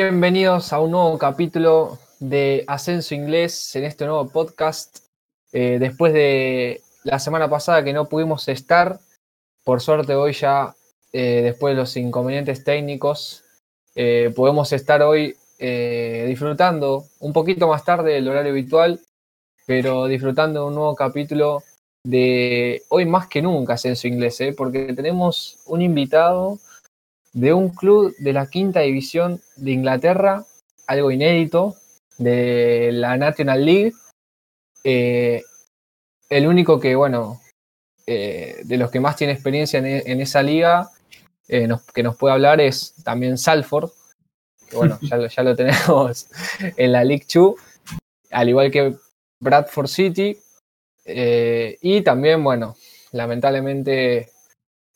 Bienvenidos a un nuevo capítulo de Ascenso Inglés en este nuevo podcast. Eh, después de la semana pasada que no pudimos estar, por suerte hoy ya, eh, después de los inconvenientes técnicos, eh, podemos estar hoy disfrutando un poquito más tarde del horario habitual, pero disfrutando de un nuevo capítulo de hoy más que nunca Ascenso Inglés, porque tenemos un invitado de un club de la quinta división de Inglaterra, algo inédito, de la National League. Eh, el único que, bueno, eh, de los que más tiene experiencia en, esa liga, eh, que nos puede hablar es también Salford, que bueno, ya, ya lo tenemos en la League 2, al igual que Bradford City. y también, bueno, lamentablemente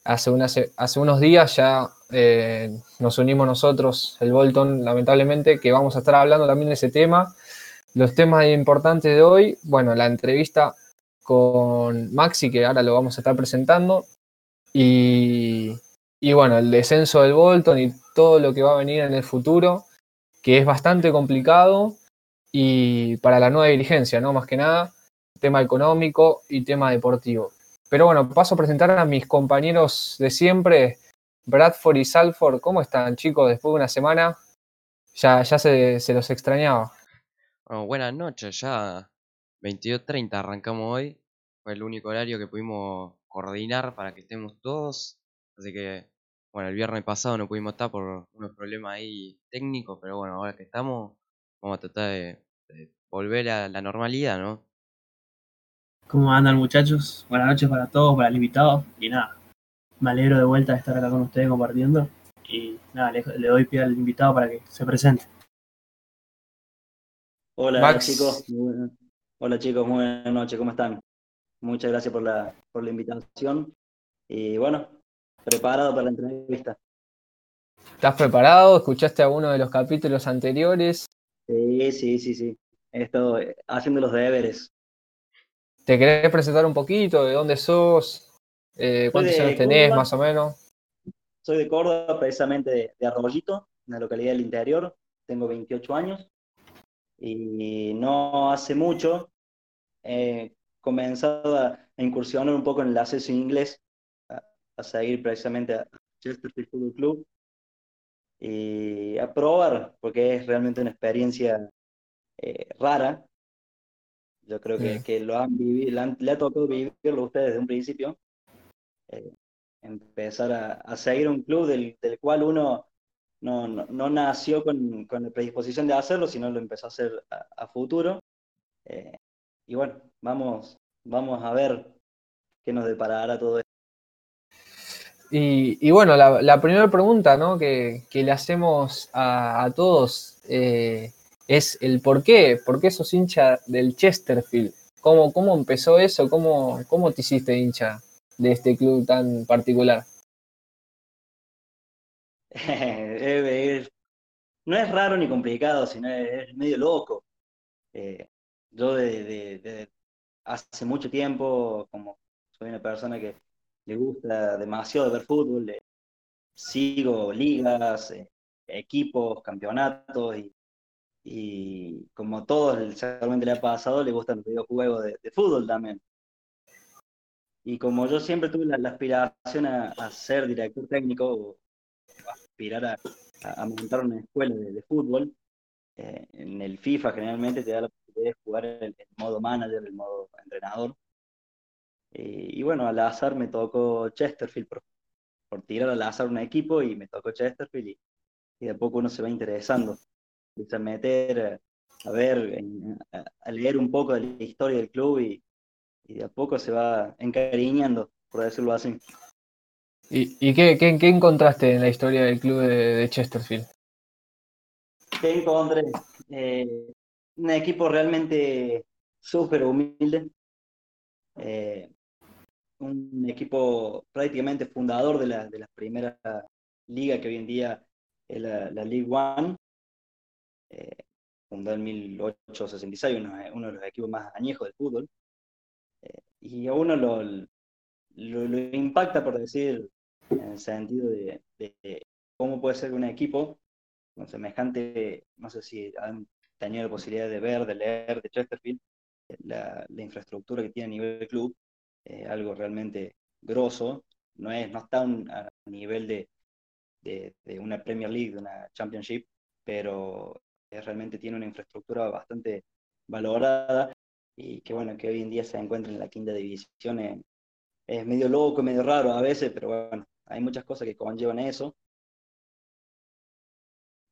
hace, hace unos días ya eh, nos unimos nosotros, el Bolton, lamentablemente, que vamos a estar hablando también de ese tema. Los temas importantes de hoy, bueno, la entrevista con Maxi, que ahora lo vamos a estar presentando, y, y bueno, el descenso del Bolton y todo lo que va a venir en el futuro, que es bastante complicado, y para la nueva dirigencia, ¿no? Más que nada, tema económico y tema deportivo. Pero bueno, paso a presentar a mis compañeros de siempre, Bradford y Salford, ¿cómo están chicos después de una semana? Ya, ya se, los extrañaba. buenas noches, ya 22.30 arrancamos hoy. Fue el único horario que pudimos coordinar para que estemos todos. Así que, bueno, el viernes pasado no pudimos estar por unos problemas ahí técnicos, pero bueno, ahora que estamos, vamos a tratar de, de volver a la normalidad, ¿no? ¿Cómo andan muchachos? Buenas noches para todos, para el invitado. Y nada, me alegro de vuelta de estar acá con ustedes compartiendo. Y nada, le, doy pie al invitado para que se presente. Hola chicos, hola chicos, muy buenas noches, ¿cómo están? Muchas gracias por la, por la invitación. Y bueno, preparado para la entrevista. ¿Estás preparado? ¿Escuchaste alguno de los capítulos anteriores? Sí, sí, sí, sí. He estado haciendo los deberes. ¿Te querés presentar un poquito? ¿De dónde sos? Eh, ¿Cuántos años tenés más o menos? Soy de Córdoba, precisamente de, Arroyito, una localidad del interior. Tengo 28 años y no hace mucho he comenzado a, incursionar un poco en el acceso inglés, a, seguir precisamente a Chesterfield Football Club y a probar, porque es realmente una experiencia eh, rara. Yo creo que, lo han vivido, le ha tocado vivirlo a ustedes desde un principio eh, empezar a, seguir un club del, cual uno no, no, nació con, con, la predisposición de hacerlo, sino lo empezó a hacer a, futuro. Eh, y bueno, vamos, vamos a ver qué nos deparará todo esto. Y, bueno, la, primera pregunta ¿no? que, que, le hacemos a, todos eh, es el por qué, por qué sos hincha del Chesterfield. ¿Cómo, cómo empezó eso? ¿Cómo, ¿Cómo te hiciste hincha de este club tan particular? no es raro ni complicado, sino es medio loco. Eh, yo de, hace mucho tiempo, como soy una persona que le gusta demasiado ver fútbol, sigo ligas, eh, equipos, campeonatos y, como todos seguramente le ha pasado, le gustan los videojuegos de fútbol también. Y como yo siempre tuve la, aspiración a, ser director técnico o aspirar a, montar una escuela de, fútbol, eh, en el FIFA generalmente te da la posibilidad de jugar el, modo manager, el modo entrenador. Y, bueno, al azar me tocó Chesterfield por, por, tirar al azar un equipo y me tocó Chesterfield y, y de poco uno se va interesando. Empieza a meter, a ver, a leer un poco de la historia del club y, y de a poco se va encariñando, por decirlo así. ¿Y, qué, qué, encontraste en la historia del club de, Chesterfield? ¿Qué encontré? Eh, un equipo realmente súper humilde. Eh, un equipo prácticamente fundador de la, de la primera liga que hoy en día es la, la League One. Eh, fundó en 1866, uno, uno, de los equipos más añejos del fútbol. Y a uno lo, lo, lo, impacta, por decir, en el sentido de, de, cómo puede ser un equipo con semejante, no sé si han tenido la posibilidad de ver, de leer de Chesterfield, la, la infraestructura que tiene a nivel de club, eh, algo realmente grosso, no, es, no está un, a nivel de, de, de, una Premier League, de una Championship, pero realmente tiene una infraestructura bastante valorada y que bueno, que hoy en día se encuentra en la quinta división. Es, es medio loco, medio raro a veces, pero bueno, hay muchas cosas que conllevan eso.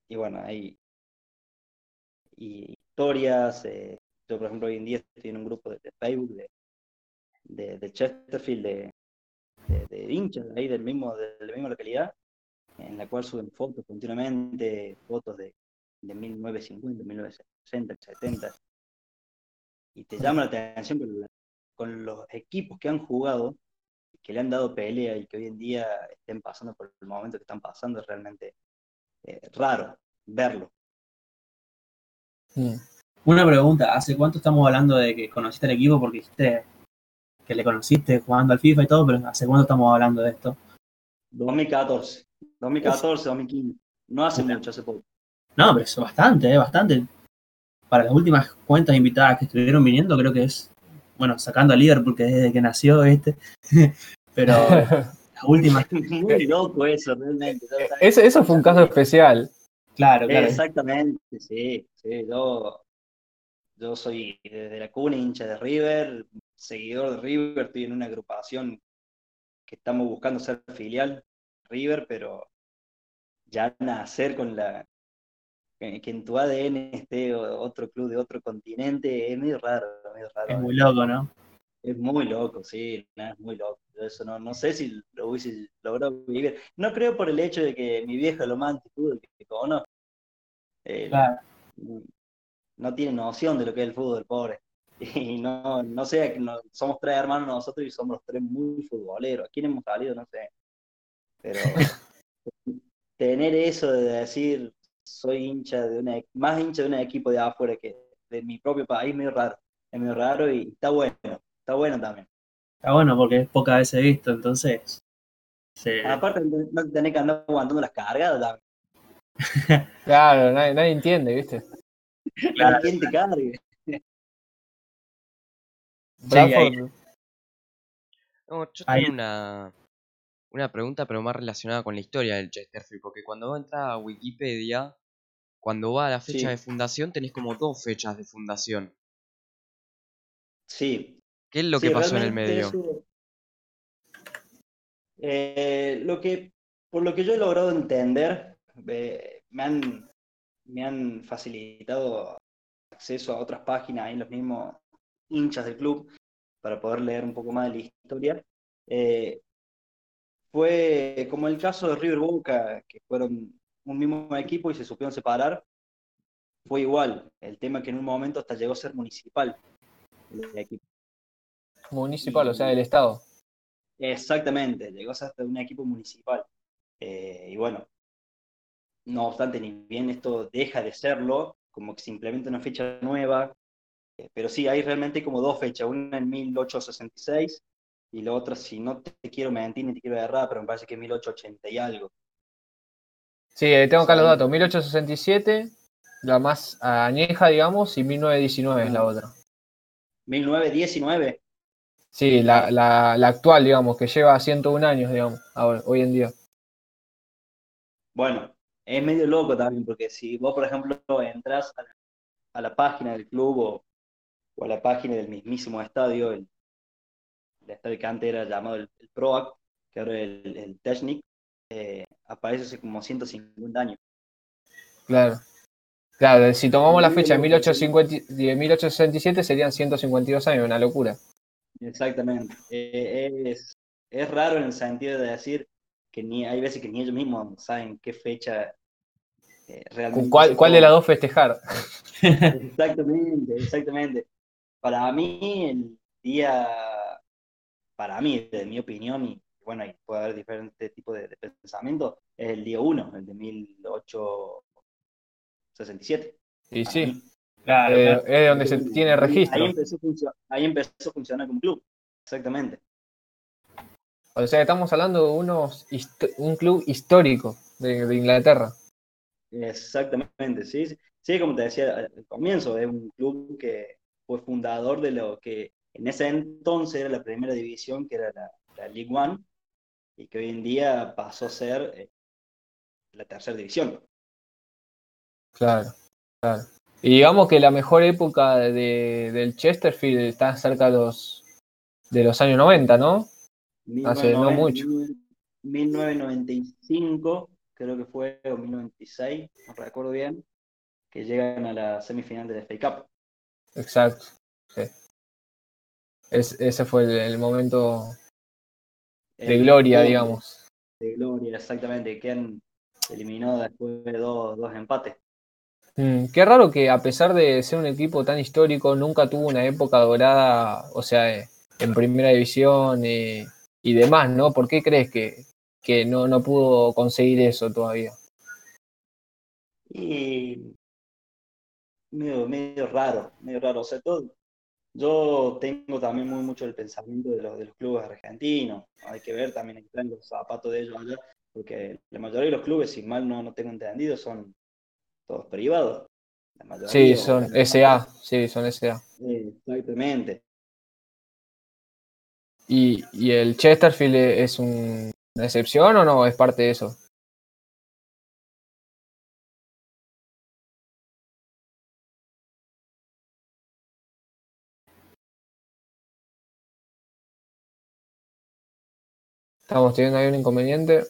Y bueno, hay historias. Eh, yo, por ejemplo, hoy en día estoy en un grupo de, Facebook de, de, de, Chesterfield, de, de, de hinchas ahí del mismo, de la misma localidad, en la cual suben fotos continuamente, fotos de, de 1950, 1960, 70. Y te llama la atención con, la, con los equipos que han jugado, que le han dado pelea y que hoy en día estén pasando por el momento que están pasando, es realmente eh, raro verlo. Sí. Una pregunta, ¿hace cuánto estamos hablando de que conociste el equipo? Porque dijiste que le conociste jugando al FIFA y todo, pero ¿hace cuánto estamos hablando de esto? 2014, 2014, 2015, no hace mucho, hace poco. No, pero eso bastante, bastante. Para las últimas cuentas invitadas que estuvieron viniendo, creo que es, bueno, sacando a Liverpool, que desde que nació este, pero las últimas, Muy loco eso, realmente. Eso, eso fue un caso especial. claro, claro. Exactamente, sí, sí, yo, yo soy desde la cuna hincha de River, seguidor de River, estoy en una agrupación que estamos buscando ser filial River, pero ya nacer con la que en tu ADN esté otro club de otro continente es medio raro, medio raro. Es muy loco, ¿no? Es muy loco, sí, es muy loco. Eso no, no sé si lo hubiese logrado vivir. No creo por el hecho de que mi vieja lo más antifútbol que conozco. Eh, Claro. no, no tiene noción de lo que es el fútbol, pobre. Y no, no sé, no- somos tres hermanos nosotros y somos los tres muy futboleros. ¿A quién hemos salido? No sé. Pero tener eso de decir, soy hincha de una, más hincha de un equipo de afuera que de mi propio país, es medio raro. Es medio raro y está bueno. Está bueno también. Está bueno porque es pocas veces visto, entonces. se- Aparte, no tenés que andar aguantando las cargas también. Claro, nadie, nadie entiende, ¿viste? Claro. ¿Quién te cargue? Bradford, No, yo Ahí- tengo una, una pregunta, pero más relacionada con la historia del Chesterfield, porque cuando vos entras a Wikipedia, cuando va a la fecha Sí. de fundación, tenés como dos fechas de fundación. Sí, ¿Qué es lo Sí, que pasó en el medio? eso- Eh, lo que, por lo que yo he logrado entender, eh, me, han, me han facilitado acceso a otras páginas, ahí los mismos hinchas del club, para poder leer un poco más de la historia. Eh, fue como el caso de River Boca, que fueron un mismo equipo y se supieron separar. Fue igual, el tema que en un momento hasta llegó a ser municipal el equipo. municipal, o sea, del Estado. Exactamente, llegó a ser hasta un equipo municipal. Eh, y bueno, no obstante, ni bien esto deja de serlo, como que se implementa una fecha nueva, eh, pero sí, hay realmente como dos fechas, una en 1866 y la otra, si no te quiero mentir ni te quiero errar, pero me parece que es 1880 y algo. Sí, tengo acá los datos. 1867, la más añeja, digamos, y 1919 es la otra. 1919, Sí, la, la, la actual, digamos, que lleva 101 años, digamos, ahora, hoy en día. bueno, es medio loco también, porque si vos, por ejemplo, entras a la, a la página del club o, o a la página del mismísimo estadio, el, el estadio que antes era llamado el, el PROAC, que ahora es el, el Technic, eh, aparece hace como 150 años. Claro. Claro, si tomamos la fecha de 1850 de 1867 serían 152 años, una locura. Exactamente. Eh, es, es raro en el sentido de decir que ni hay veces que ni ellos mismos saben qué fecha eh, realmente ¿Cuál, cuál de las dos festejar? Exactamente, exactamente. Para mí, el día, para mí, de mi opinión, y bueno, y puede haber diferentes tipos de, de pensamientos, es el día 1, el de 1867. Y sí. Claro, eh, claro. es donde se tiene Ahí- registro. Ahí empezó, a funcio- ahí empezó a funcionar como club, exactamente. O sea, estamos hablando de unos un club histórico de, de Inglaterra. Exactamente, sí, sí. Sí, como te decía al comienzo, es un club que fue fundador de lo que en ese entonces era la primera división, que era la, la League One, y que hoy en día pasó a ser eh, la tercera división. Claro, claro. Y digamos que la mejor época de- del Chesterfield está cerca de los, de los años 90, ¿no? Hace no 1990, mucho. 1995, creo que fue, o 1996, no recuerdo bien, que llegan a la semifinal de la FA Cup. Exacto. sí. Es- ese fue el, el momento de gloria, digamos. De gloria, exactamente, que han eliminado después de dos, dos empates. Mm, qué raro que a pesar de ser un equipo tan histórico, nunca tuvo una época dorada, o sea, eh, en primera división eh, y demás, ¿no? ¿Por qué crees que, que no, no pudo conseguir eso todavía? Y medio, medio raro, medio raro. O sea, todo, yo tengo también muy mucho el pensamiento de los, de los clubes argentinos. Hay que ver también en los zapatos de ellos allá, porque la mayoría de los clubes, si mal no, no tengo entendido, son todos privados. La Sí, son SA, sí, son SA. Eh, Exactamente. ¿Y, y el Chesterfield es un- una excepción o no? ¿Es parte de eso? Estamos teniendo ahí un inconveniente.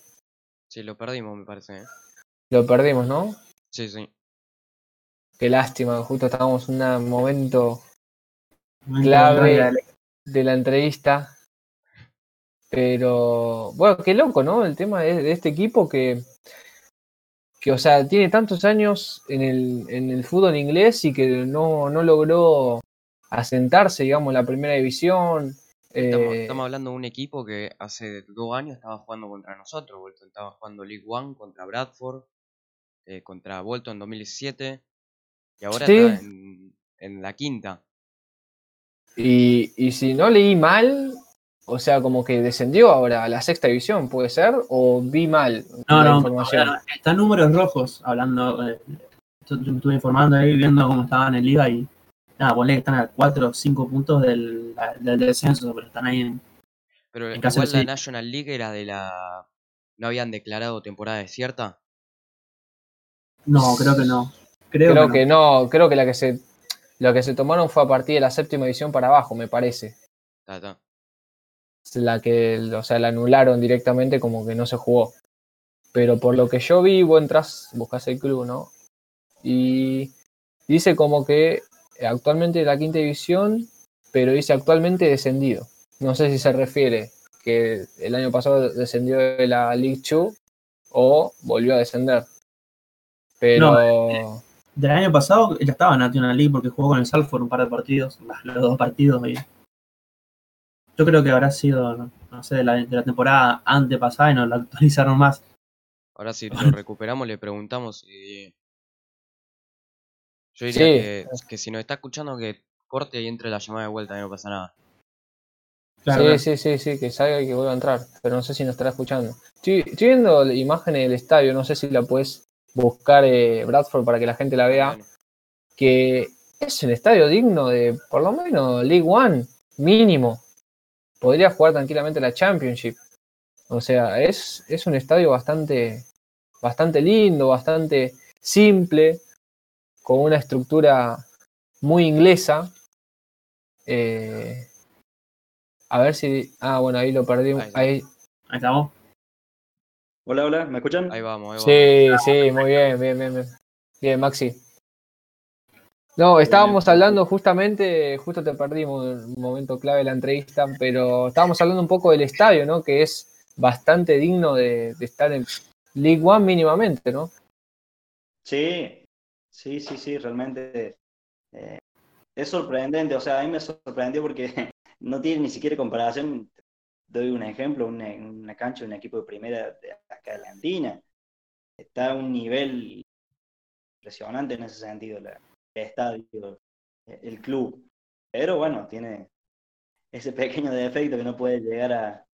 Sí, lo perdimos, me parece. ¿eh? Lo perdimos, ¿no? Sí, sí. Qué lástima, justo estábamos en un momento clave. de la- de la entrevista. Pero, bueno, qué loco, ¿no? El tema de, de este equipo que, que, o sea, tiene tantos años en el, en el fútbol inglés y que no, no logró asentarse, digamos, en la primera división. Estamos, Eh, estamos hablando de un equipo que hace dos años estaba jugando contra nosotros. Bolton estaba jugando League One contra Bradford, eh, contra Bolton en 2017 y ahora Sí. está en, en la quinta. y, y si no leí mal, o sea, como que descendió ahora a la sexta división, ¿puede ser? ¿O vi mal No, la no, información? ahora están números rojos hablando. eh, yo me estuve informando ahí, viendo cómo estaban en Liga y. Nada, ponle que están a 4 o 5 puntos del, del descenso, pero están ahí en. Pero En caso igual de la sí. National League era de la... ¿No habían declarado temporada desierta? No, creo que no. Creo, Creo que, que no. no, creo que la que se lo que se tomaron fue a partir de la séptima edición para abajo, me parece. Ta, ta. La que, o sea, la anularon directamente como que no se jugó. Pero por lo que yo vi, vos entras, buscas el club, ¿no? Y dice como que actualmente la quinta división, pero dice actualmente descendido. No sé si se refiere que el año pasado descendió de la League 2 o volvió a descender. Pero Del año pasado ya estaba en National League porque jugó con el Salford un par de partidos, los dos partidos. Y yo creo que habrá sido, no, no sé, de la, de la temporada antepasada y no la actualizaron más. Ahora si lo recuperamos le preguntamos si... Yo diría Sí. que, que si nos está escuchando que corte y entre la llamada de vuelta, no pasa nada. Claro, sí, sí, sí, sí, que salga y que vuelva a entrar, pero no sé si nos estará escuchando. Estoy, estoy viendo la imagen del estadio, no sé si la puedes buscar eh, Bradford para que la gente la vea, Bueno, que es un estadio digno de por lo menos League One, mínimo. Podría jugar tranquilamente la Championship. O sea, es, es un estadio bastante, bastante lindo, bastante simple, con una estructura muy inglesa. Eh, a ver si. Ah, bueno, ahí lo perdimos. Ahí está. Ahí, Ahí estamos. Hola, hola, ¿me escuchan? ahí vamos, ahí vamos. Sí, sí, muy bien, bien, bien, bien. Bien, Maxi. No, estábamos hablando justamente, justo te perdimos un momento clave de la entrevista, pero estábamos hablando un poco del estadio, ¿no? Que es bastante digno de, de estar en League One mínimamente, ¿no? Sí, sí, sí, sí, realmente eh, es sorprendente. O sea, a mí me sorprendió porque no tiene ni siquiera comparación. Doy un ejemplo, una, una cancha de un equipo de primera de acá la. Está a un nivel impresionante en ese sentido, el estadio, el club. Pero bueno, tiene ese pequeño defecto que no puede llegar a,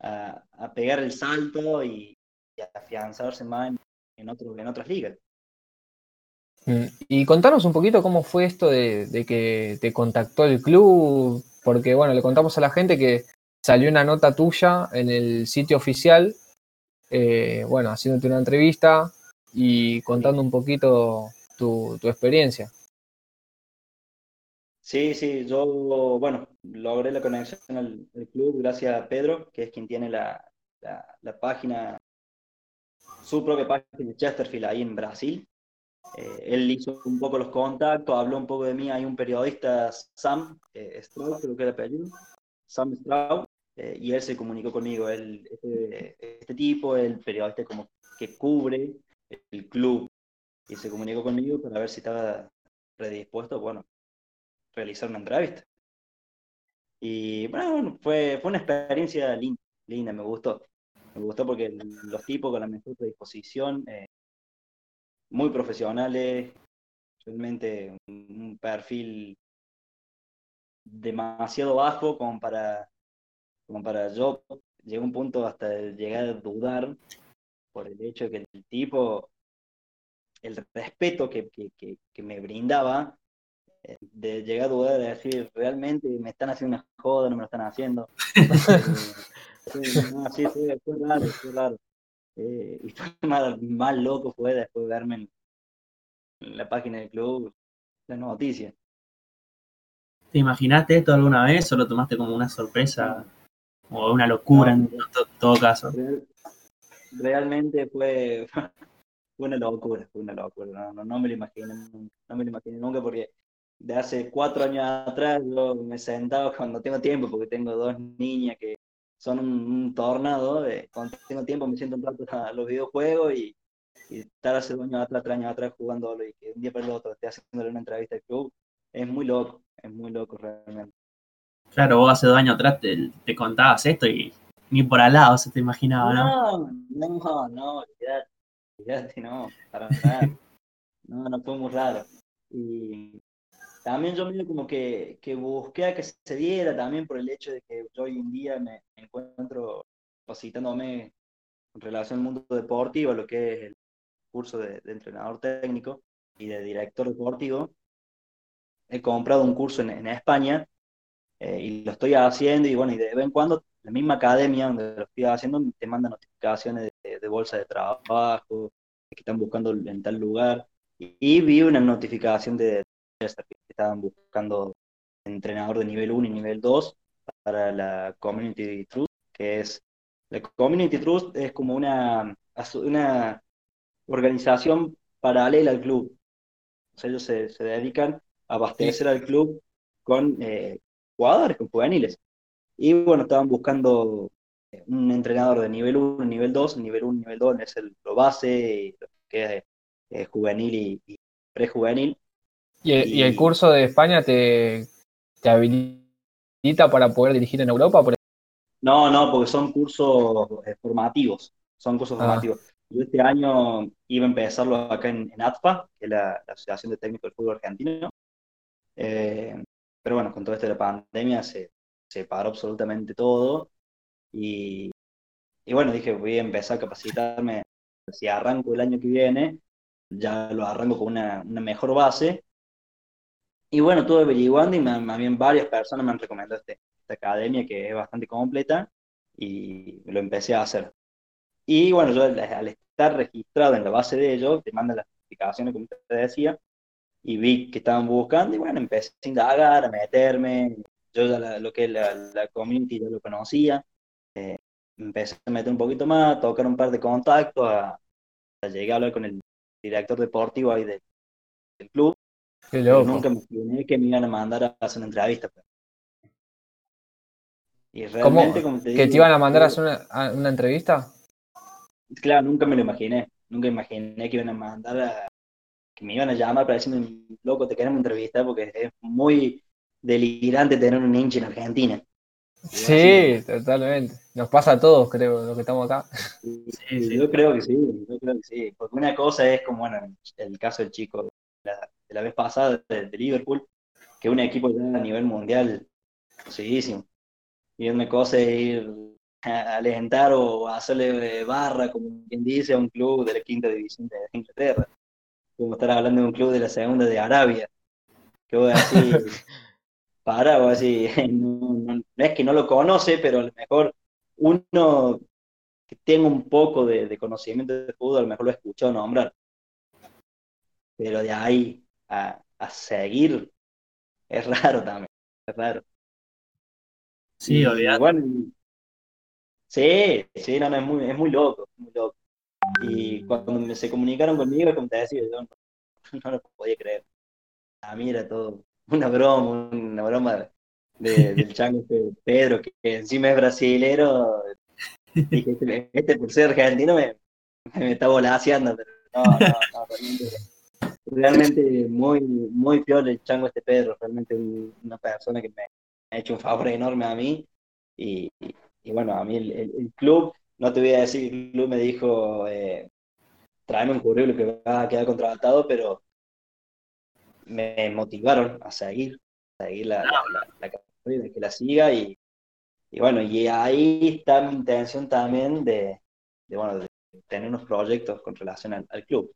a, pegar el salto y, y afianzarse más en, en, otro- en otras ligas. Mm, Y contanos un poquito cómo fue esto de, que te contactó el club, porque bueno, le contamos a la gente que salió una nota tuya en el sitio oficial, eh, bueno, haciéndote una entrevista y contando un poquito tu, experiencia. Sí, sí, yo, bueno, logré la conexión al, al club gracias a Pedro, que es quien tiene la, la página, su propia página de Chesterfield ahí en Brasil. Eh, él hizo un poco los contactos, habló un poco de mí. Hay un periodista, Sam eh, creo que era el apellido, Sam Straub, eh, y él se comunicó conmigo. Él, este, este tipo, el periodista como que cubre el club, y se comunicó conmigo para ver si estaba predispuesto, bueno, realizar una entrevista. Y bueno, fue, fue una experiencia linda, linda, me gustó. Me gustó porque los tipos con la mejor predisposición, eh, muy profesionales, realmente un, perfil demasiado bajo como para, como para yo. Llegó un punto hasta de llegar a dudar por el hecho de que el tipo, el respeto que, que, que, que me brindaba, eh, de llegar a dudar de decir, realmente me están haciendo una joda, no me lo están haciendo. Sí, no, sí, fue, fue raro, fue raro. Eh, y fue más, más loco fue después de verme en, en la página del club la noticia. ¿Te imaginaste esto alguna vez o lo tomaste como una sorpresa o una locura en to- todo caso? Real- realmente fue, fue una locura, fue una locura. No, no, no me lo imaginé, nunca, no me lo imaginé nunca porque de hace cuatro años atrás yo me sentaba cuando tengo tiempo, porque tengo dos niñas que son un, un tornado, eh, cuando tengo tiempo me siento un rato a los videojuegos y, y estar hace dos años atrás, tres años atrás jugándolo y que un día para el otro esté haciéndole una entrevista al club, es muy loco, es muy loco realmente. Claro, vos hace dos años atrás te, te contabas esto y ni por al lado se te imaginaba, ¿no? No, no, no, olvidate, olvidate, no, para nada. No, no fue muy raro. Y también yo medio como que, que busqué a que se diera también por el hecho de que yo hoy en día me encuentro capacitándome en relación al mundo deportivo, lo que es el curso de, de entrenador técnico y de director deportivo. He comprado un curso en, en España eh, y lo estoy haciendo y bueno, y de vez en cuando la misma academia donde lo estoy haciendo te manda notificaciones de, de bolsa de trabajo, que están buscando en tal lugar. Y, y vi una notificación de que estaban buscando entrenador de nivel 1 y nivel 2 para la Community Trust, que es, la Community Trust es como una, una organización paralela al club. O sea, ellos se, se dedican a abastecer al club con eh, jugadores, con juveniles. Y bueno, estaban buscando eh, un entrenador de nivel 1, nivel 2, nivel 1, nivel 2 es el, lo base, que es eh, juvenil y, y prejuvenil. ¿Y el, y el Y- curso de España te, te habilita para poder dirigir en Europa? Por No, no, porque son cursos eh, formativos, son cursos Ah. formativos. Yo este año iba a empezarlo acá en, en ATFA, que es la, la Asociación de Técnicos del Fútbol Argentino. Eh, pero bueno, con todo esto de la pandemia se, se paró absolutamente todo. Y, y bueno, dije, voy a empezar a capacitarme. Si arranco el año que viene, ya lo arranco con una, una mejor base. Y bueno, estuve averiguando y me, más bien varias personas me han recomendado este, esta academia que es bastante completa y lo empecé a hacer. Y bueno, yo al, estar registrado en la base de ellos, te mandan las notificaciones, como te decía, y vi que estaban buscando y bueno, empecé a indagar, a meterme. Yo ya la- lo que es la, la community ya lo conocía. Eh, empecé a meter un poquito más, a tocar un par de contactos, a, a llegar a hablar con el director deportivo ahí del, del club. Qué loco. nunca me imaginé que me iban a mandar a hacer una entrevista. pues. Y ¿Cómo? realmente, como te ¿Que te digo, iban a mandar a hacer una, a una entrevista? Claro, nunca me lo imaginé. Nunca imaginé que iban a mandar a, que me iban a llamar para decirme, loco, te queremos entrevistar porque es muy delirante tener un hincha en Argentina. Sí, totalmente. Nos pasa a todos, creo, los que estamos acá. Sí, sí. Yo creo que sí, yo creo que sí. Porque una cosa es como, bueno, el caso del chico la, de la vez pasada de, de Liverpool, que es un equipo ya a nivel mundial seguidísimo. Y una cosa es ir a alentar o a hacerle barra, como quien dice, a un club de la quinta división de Inglaterra. Como estar hablando de un club de la segunda de Arabia. Que voy así, para, o así, no, no- no es que no lo conoce, pero a lo mejor uno que tenga un poco de, de conocimiento de fútbol, a lo mejor lo ha escuchado nombrar. Pero de ahí a, a seguir es raro también, es raro. Sí, Y bueno, sí, sí, no, no, es muy, es muy loco, muy loco. Y cuando se comunicaron conmigo, como te decía, yo no, no lo podía creer. A mí era todo una broma, una broma de- del chango este Pedro, que, que encima es brasilero. Dije, este, este por ser argentino me, me está volaseando, pero no, no, no, realmente, realmente muy, muy peor el chango este Pedro, realmente un- una persona que me ha hecho un favor enorme a mí. Y, y- bueno, a mí el, el- club, no te voy a decir, el club me dijo, eh, tráeme un currículum que va a quedar contratado, pero me motivaron a seguir, a seguir la, la, la- la que la siga y, y bueno, y ahí está mi intención también de, de, bueno, de tener unos proyectos con relación al club.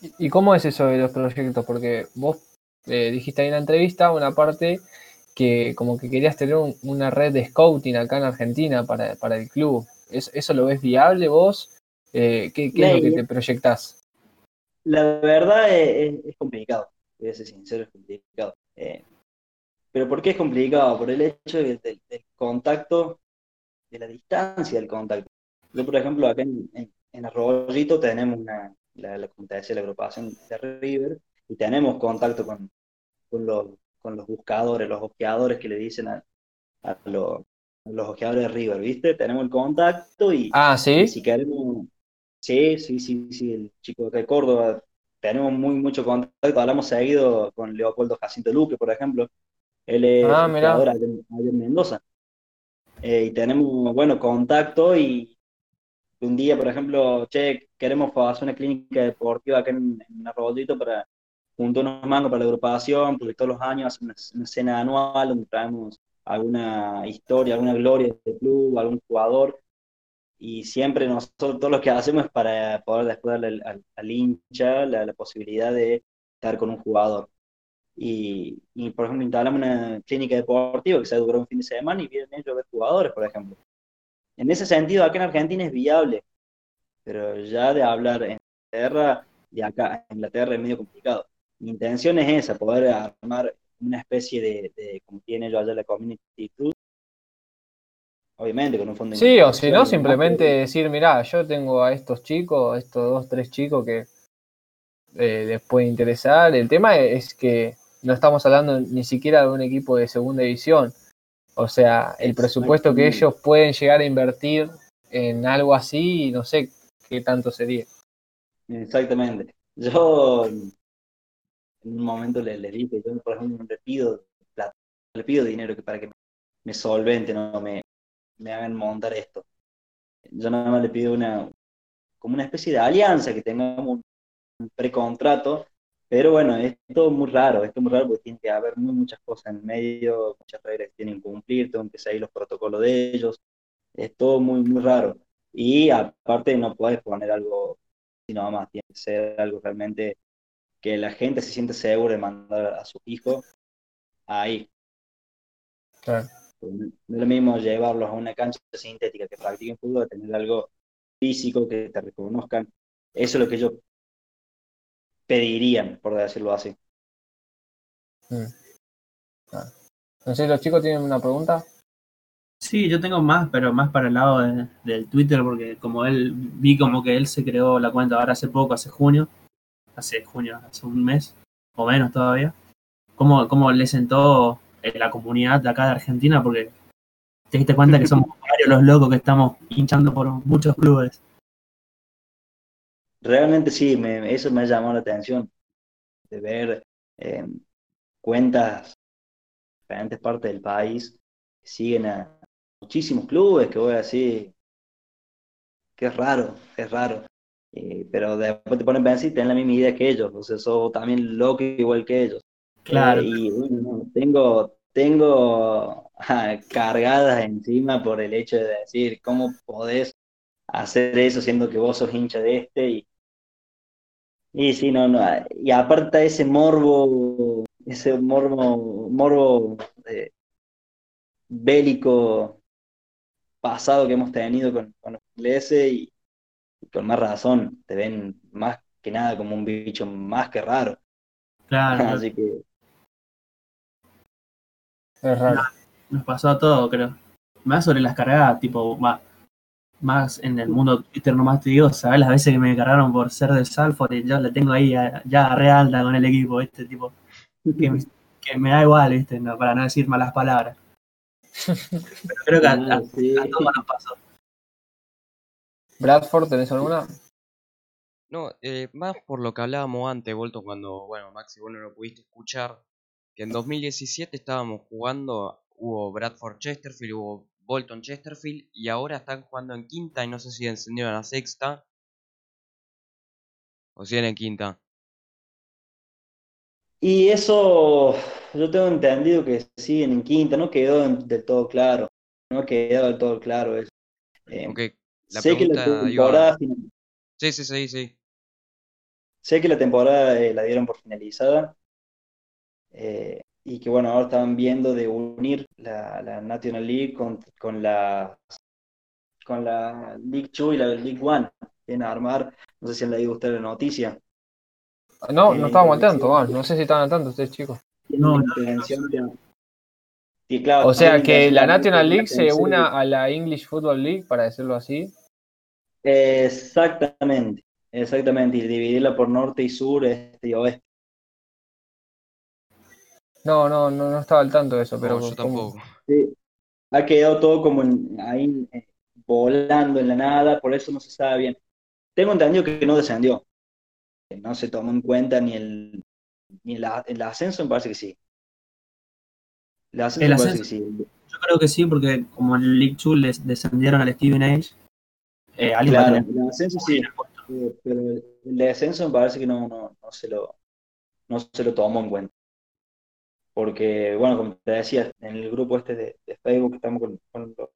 ¿Y cómo es eso de los proyectos? Porque vos eh, dijiste ahí en la entrevista una parte que como que querías tener un- una red de scouting acá en Argentina para, para el club. ¿Es- ¿Eso lo ves viable vos? Eh, ¿qué, qué es lo que te proyectás? La verdad es, es- es complicado, voy a ser sincero, es complicado. Eh, pero ¿por qué es complicado? Por el hecho de- del, del contacto, de la distancia del contacto. Yo, por ejemplo, acá en, en, en Arroyito tenemos una, la, la, como te decía, la agrupación de River, y tenemos contacto con, con los, con los buscadores, los ojeadores que le dicen a, a los, a los ojeadores de River, ¿viste? Tenemos el contacto y, Ah, y sí. si queremos, sí, sí, sí, sí, el chico de Córdoba, tenemos muy mucho contacto, hablamos seguido con Leopoldo Jacinto Luque, por ejemplo, él es Ah, jugador allá en Mendoza, Eh, y tenemos, bueno, contacto y un día, por ejemplo, che, queremos hacer una clínica deportiva acá en, en para juntar unos mangos para la agrupación, porque todos los años hacemos una, una cena anual donde traemos alguna historia, alguna gloria del club, algún jugador, y siempre nosotros todo lo que hacemos es para poder después darle al, hincha la, la posibilidad de estar con un jugador. Y, por ejemplo, instalamos una clínica deportiva que se duró un fin de semana y vienen ellos a ver jugadores, por ejemplo. En ese sentido, acá en Argentina es viable, pero ya de hablar en Inglaterra, de acá en Inglaterra es medio complicado. Mi intención es esa, poder armar una especie de, de como tiene ellos allá la Community Club, obviamente con un fondo Sí, o si no, simplemente decir, mirá, yo tengo a estos chicos, a estos dos, tres chicos que eh, les puede interesar. El tema es que no estamos hablando ni siquiera de un equipo de segunda división. O sea, el presupuesto que ellos pueden llegar a invertir en algo así, no sé qué tanto sería. Exactamente. Yo en un momento le, le dije, yo por ejemplo le pido plata, le pido dinero que para que me solventen o me, me hagan montar esto. Yo nada más le pido una, como una especie de alianza, que tengamos un precontrato, pero bueno, es todo muy raro, esto es muy raro porque tiene que haber muy, muchas cosas en medio, muchas reglas que tienen que cumplir, tengo que seguir los protocolos de ellos, es todo muy, muy raro. Y aparte no puedes poner algo sino más, tiene que ser algo realmente que la gente se siente segura de mandar a sus hijos ahí. Claro. No es lo mismo llevarlos a una cancha sintética que practiquen fútbol, tener algo físico, que te reconozcan. Eso es lo que ellos pedirían, por decirlo así. Mm. Claro. No sé, los chicos tienen una pregunta. Sí, yo tengo más, pero más para el lado de- del Twitter, porque como él, vi como que él se creó la cuenta ahora hace poco, hace junio, hace junio, hace un mes, o menos todavía. ¿Cómo, cómo le sentó en la comunidad de acá de Argentina? Porque te diste cuenta que somos varios los locos que estamos hinchando por muchos clubes. Realmente sí, me, eso me ha llamado la atención, de ver eh, cuentas de diferentes partes del país que siguen a muchísimos clubes, que voy a decir que es raro, es raro. Eh, pero después te ponen a pensar y tienen la misma idea que ellos, o sea, sos también loco igual que ellos. Claro. Eh, y bueno, tengo, tengo ah, cargadas encima por el hecho de decir, ¿cómo podés hacer eso siendo que vos sos hincha de este? Y, y sí, no, no, y aparte ese morbo, ese morbo, morbo eh, bélico pasado que hemos tenido con, con los ingleses y, y con más razón, te ven más que nada como un bicho más que raro. Claro, Así que Es raro. nos pasó a todos, creo. Más sobre las cargadas, tipo, más, más en el mundo Twitter nomás te digo, ¿sabes? Las veces que me cargaron por ser de Salford y yo la tengo ahí a- ya re alta con el equipo, este tipo, que me, que me da igual, ¿viste? No, para no decir malas palabras. Pero creo que a, a- Ah, a todos nos pasó. Bradford, ¿tenés alguna? No, eh, más por lo que hablábamos antes, Bolton, cuando, bueno, Maxi, vos no lo pudiste escuchar, que en 2017 estábamos jugando, hubo Bradford Chesterfield, hubo Bolton Chesterfield, y ahora están jugando en quinta, y no sé si encendieron la sexta, o si en quinta. Y eso yo tengo entendido que siguen en quinta, no quedó del todo claro, no quedó del todo claro eso. Eh, la sé que la temporada, iba... Sí, sí, sí, sí. sé que la temporada eh, la dieron por finalizada eh, y que bueno, ahora estaban viendo de unir la, la National League con, con la con la League 2 y la League 1. Quieren armar, no sé si han leído ustedes la noticia. No, Eh, no estábamos al tanto, ah, no sé si estaban al tanto ustedes, chicos. No, la no, claro, O sea que la National League se una a la English Football League, para decirlo así. Exactamente, exactamente, y dividirla por norte y sur, este y oeste. No, no, no, no estaba al tanto de eso, pero No, yo tampoco. Sí, ha quedado todo como en- ahí eh, volando en la nada, por eso no se sabe bien. Tengo entendido que no descendió, que no se tomó en cuenta ni el, ni el, el ascenso, me parece que sí. El ascenso El me parece ascenso. que sí. Yo creo que sí, porque como en el League 2 les descendieron al Steven Age, eh, Claro, el ascenso sí, eh, pero el descenso me parece que no, no, no se lo, no se lo tomó en cuenta. Porque, bueno, como te decía, en el grupo este de, Facebook estamos con, los,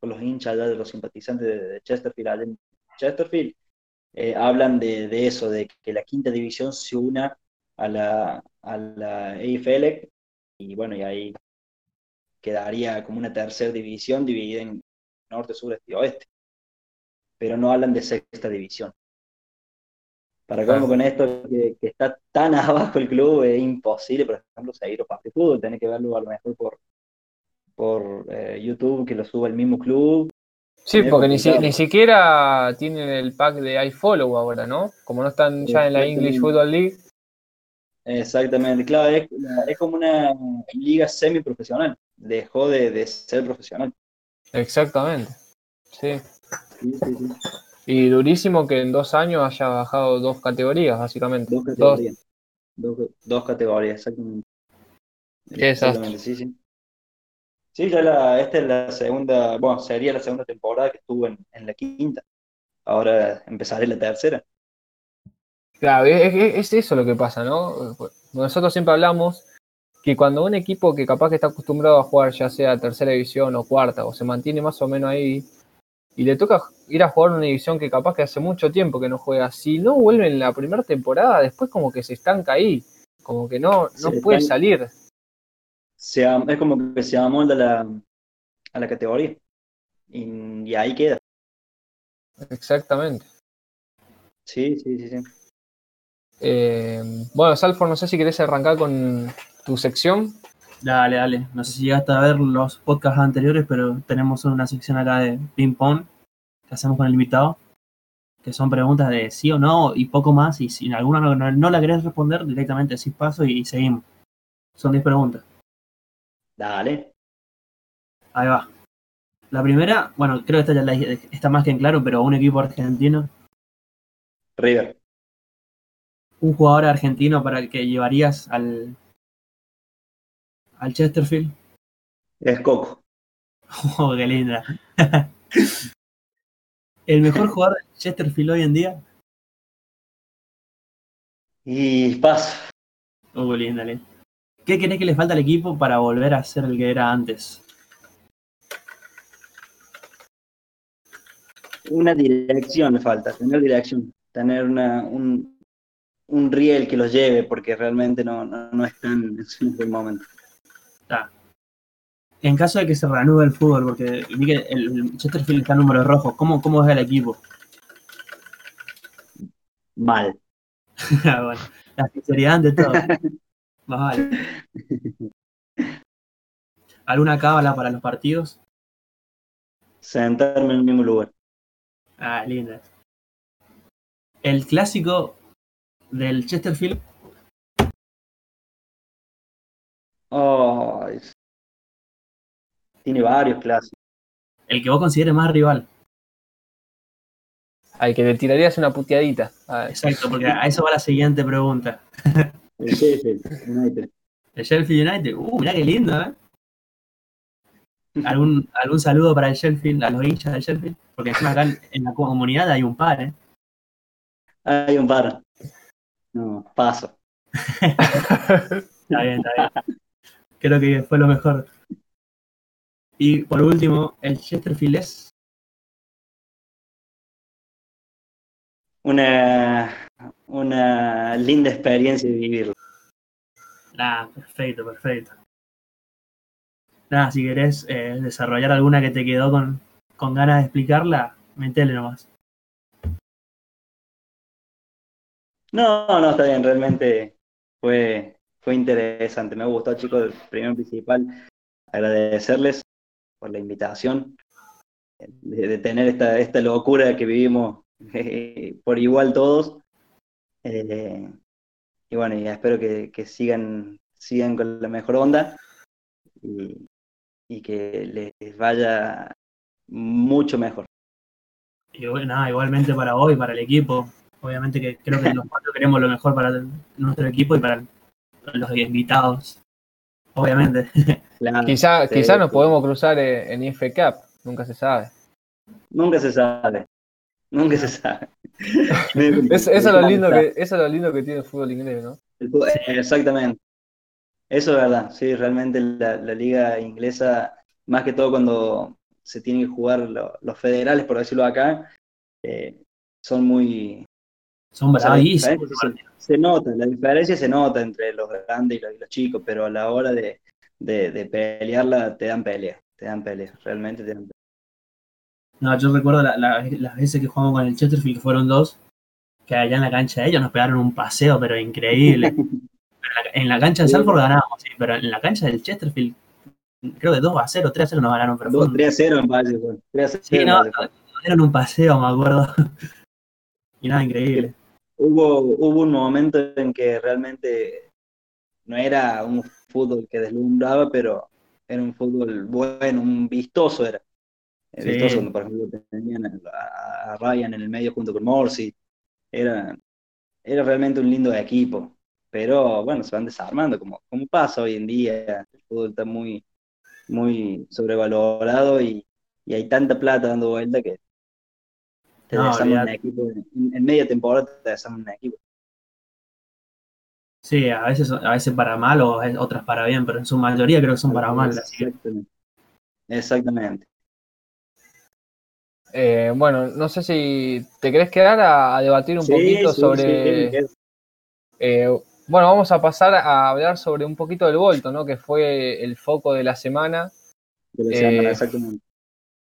con los hinchas allá de los simpatizantes de, Chesterfield, allá en Chesterfield, eh, hablan de, de eso, de que la quinta división se una a la, a la AFL y bueno, y ahí quedaría como una tercera división dividida en norte, sur, este y oeste. Pero no hablan de sexta división. Para cómo con esto que, que está tan abajo el club, es imposible, por ejemplo, seguir los partidos de fútbol, tenés que verlo a lo mejor por, por eh, YouTube, que lo suba el mismo club. Sí, porque ni, si- complicado. ni siquiera tienen el pack de iFollow ahora, ¿no? Como no están ya en la English. Football League. Exactamente, claro, es, es como una liga semiprofesional, dejó de, de ser profesional. Exactamente. Sí. Sí, sí, sí. Y durísimo que en dos años haya bajado dos categorías, básicamente. Dos categorías. Dos, dos categorías, exactamente. Exactamente, sí, sí. Sí, ya la, esta es la segunda, bueno, sería la segunda temporada que estuvo en, en la quinta. Ahora empezaré la tercera. Claro, es- es eso lo que pasa, ¿no? Nosotros siempre hablamos que cuando un equipo que capaz que está acostumbrado a jugar ya sea tercera división o cuarta, o se mantiene más o menos ahí, y le toca ir a jugar una división que capaz que hace mucho tiempo que no juega, si no vuelve en la primera temporada, después como que se estanca ahí, como que no, no Se puede estanca. salir. Se, es como que se amolda la, a la categoría. Y, y ahí queda. Exactamente. Sí, sí, sí, sí. Eh, bueno, Salford, no sé si querés arrancar con tu sección. Dale, dale. No sé si llegaste a ver los podcasts anteriores, pero tenemos una sección acá de ping pong que hacemos con el invitado, que son preguntas de sí o no y poco más. Y si en alguna no, no- no la querés responder, directamente decís paso y, seguimos. Son 10 preguntas. Dale. Ahí va. La primera, bueno, creo que esta ya la está más que en claro, pero un equipo argentino. River. Un jugador argentino para el que llevarías al, al Chesterfield. Es Coco. Oh, qué linda. el mejor jugador de Chesterfield hoy en día. Y paso. Oh, qué linda, linda. ¿Qué crees que le falta al equipo para volver a ser el que era antes? Una dirección le falta, tener dirección, tener una, un, un riel que los lleve, porque realmente no, no, no están en su momento. En caso de que se reanude el fútbol, porque vi que el Chesterfield está en números rojos, ¿cómo, cómo es el equipo? Mal. bueno, la sinceridad ante todo. Más vale. ¿Alguna cábala para los partidos? Sentarme en el mismo lugar. Ah, linda. El clásico del Chesterfield. Oh, Tiene varios clásicos. El que vos consideres más rival. Al que le tirarías una puteadita. Ah, Exacto, porque a eso va la siguiente pregunta. El Sheffield United. El Sheffield United. Uh, mirá qué lindo, ¿eh? ¿Algún, ¿Algún saludo para el Sheffield, a los hinchas del Sheffield? Porque encima acá en, en la comunidad hay un par, ¿eh? Hay un par. No, paso. Está bien, está bien. Creo que fue lo mejor. Y por último, el Chesterfield es. Una, una linda experiencia de vivirlo. Ah, perfecto, perfecto. Nada, si querés eh, desarrollar alguna que te quedó con, con ganas de explicarla, metele nomás. No, no, está bien, realmente fue, fue interesante. Me gustó, chicos, primero principal, agradecerles por la invitación, de, tener esta, esta locura que vivimos eh, por igual todos. Eh, y bueno, y espero que, sigan, sigan con la mejor onda y, que les vaya mucho mejor. Y bueno, igualmente para vos y para el equipo. Obviamente que creo que los cuatro queremos lo mejor para nuestro equipo y para los invitados. Obviamente. Claro, quizá, sí, quizá nos podemos cruzar en, en IF Cup, nunca se sabe. Nunca se sabe. Nunca se sabe. Es- eso, es lo lindo que, eso es lo lindo que tiene el fútbol inglés, ¿no? Exactamente. Eso es verdad. Sí, realmente la, la liga inglesa, más que todo cuando se tienen que jugar lo- los federales, por decirlo acá, eh, son muy... Son bravísimos. se, se nota, la diferencia se nota entre los grandes y los, y los chicos, pero a la hora de, de, de pelearla te dan pelea, te dan pelea, realmente te dan pelea. No, yo recuerdo la- la- las veces que jugamos con el Chesterfield, que fueron dos, que allá en la cancha de ellos nos pegaron un paseo, pero increíble. En, la, cancha de. Salford ganamos, sí, pero en la cancha del Chesterfield, creo que 2 a 0, 3 a 0 nos ganaron, pero fue 2 un- 3 a 0 en Valle, fue. 3 a 0 Sí, no, Valle, no, fue. eran un paseo, me acuerdo. y nada, increíble. Hubo, hubo un momento en que realmente no era un fútbol que deslumbraba, pero era un fútbol bueno, un vistoso era. Sí. Vistoso, por ejemplo, tenían a, a Ryan en el medio junto con Morsi. Era, era realmente un lindo equipo. Pero bueno, se van desarmando, como, como pasa hoy en día. El fútbol está muy, muy sobrevalorado y, y hay tanta plata dando vuelta que te No, desarman un olvídate. equipo. En, en media temporada te desarman un equipo. Sí, a veces, a veces para mal o otras para bien, pero en su mayoría creo que son para mal. Exactamente. Exactamente. Eh, bueno, no sé si te querés quedar a, a debatir un Sí, poquito sí, sobre. sí, eh, bueno, vamos a pasar a hablar sobre un poquito del Volto, ¿no? Que fue el foco de la semana. De la Eh, semana, exactamente.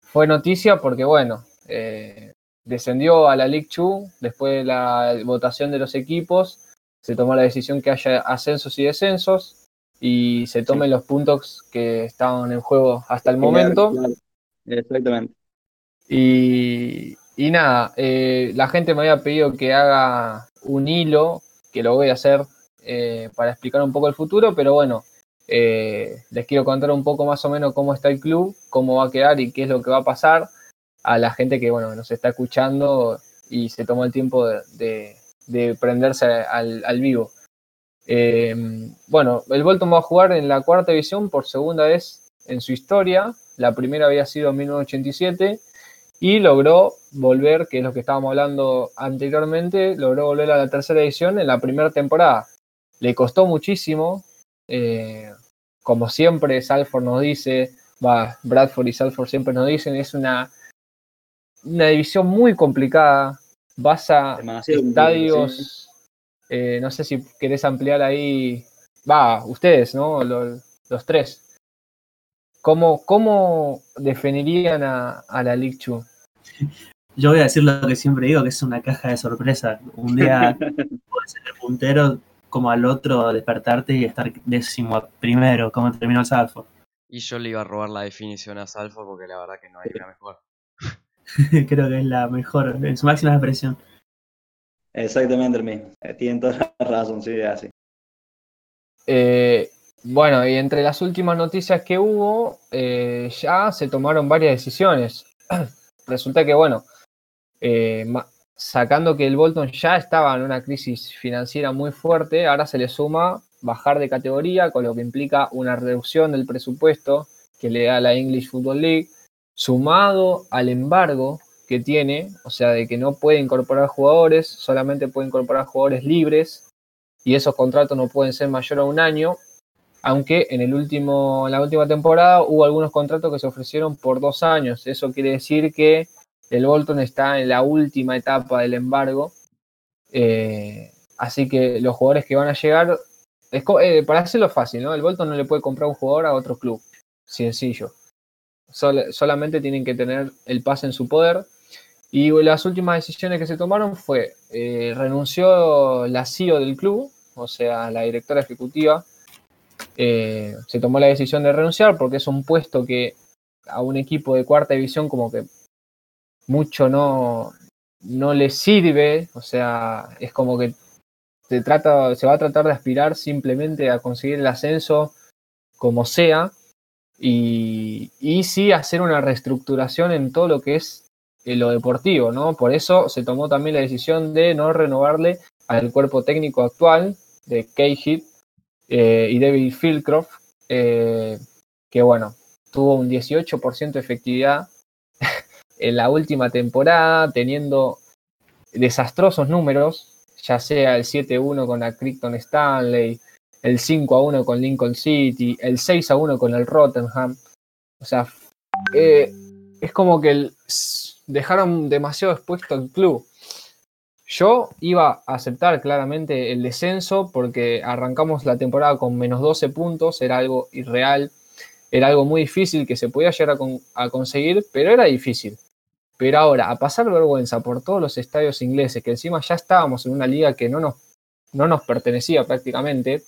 Fue noticia porque, bueno, eh, descendió a la League Two después de la votación de los equipos. Se tomó la decisión que haya ascensos y descensos y se tomen los puntos que estaban en juego hasta el momento. Exactamente. Y, y nada, eh, la gente me había pedido que haga un hilo, que lo voy a hacer eh, para explicar un poco el futuro, pero bueno, eh, les quiero contar un poco más o menos cómo está el club, cómo va a quedar y qué es lo que va a pasar a la gente que bueno nos está escuchando y se tomó el tiempo de, de- de prenderse al, vivo. Eh, bueno, el Bolton va a jugar en la cuarta división por segunda vez en su historia. La primera había sido en 1987 y logró volver, que es lo que estábamos hablando anteriormente, logró volver a la tercera división en la primera temporada. Le costó muchísimo, eh, como siempre Salford nos dice, va, Bradford y Salford siempre nos dicen, es una, una división muy complicada, vas a Demasiado estadios, eh, no sé si querés ampliar ahí, va, ustedes, ¿no? Los, los tres. ¿Cómo, cómo definirían a, a la League Two? Yo voy a decir lo que siempre digo, que es una caja de sorpresa. Un día puedes ser el puntero, como al otro despertarte y estar décimo primero, como terminó el Salford. Y yo le iba a robar la definición a Salford porque la verdad que no hay una mejor. Creo que es la mejor, en su máxima expresión. Exactamente el mismo. Eh, Tienen toda la razón, sí, así. Eh, bueno, y entre las últimas noticias que hubo, eh, ya se tomaron varias decisiones. Resulta que, bueno, eh, sacando que el Bolton ya estaba en una crisis financiera muy fuerte, ahora se le suma bajar de categoría, con lo que implica una reducción del presupuesto que le da la English Football League, sumado al embargo que tiene, o sea, de que no puede incorporar jugadores, solamente puede incorporar jugadores libres, y esos contratos no pueden ser mayor a un año, aunque en, el último, en la última temporada hubo algunos contratos que se ofrecieron por dos años. Eso quiere decir que el Bolton está en la última etapa del embargo. Eh, así que los jugadores que van a llegar, eh, para hacerlo fácil, ¿no? El Bolton no le puede comprar un jugador a otro club. Sencillo. Sol- solamente tienen que tener el pase en su poder. Y las últimas decisiones que se tomaron fue, eh, renunció la CEO del club, o sea, la directora ejecutiva, eh, se tomó la decisión de renunciar porque es un puesto que a un equipo de cuarta división como que mucho no, no le sirve, o sea, es como que se, trata, se va a tratar de aspirar simplemente a conseguir el ascenso como sea y, sí hacer una reestructuración en todo lo que es eh, lo deportivo, ¿no? Por eso se tomó también la decisión de no renovarle al cuerpo técnico actual de Cahill eh, y David Fieldcroft, eh, que bueno, tuvo un 18% de efectividad en la última temporada, teniendo desastrosos números, ya sea el 7-1 con la Crichton Stanley, el 5-1 con Lincoln City, el 6-1 con el Rottenham. O sea, eh, es como que dejaron demasiado expuesto al club. Yo iba a aceptar claramente el descenso porque arrancamos la temporada con menos 12 puntos, era algo irreal, era algo muy difícil que se podía llegar a, a conseguir, pero era difícil. Pero ahora, a pasar vergüenza por todos los estadios ingleses, que encima ya estábamos en una liga que no nos, no nos pertenecía prácticamente,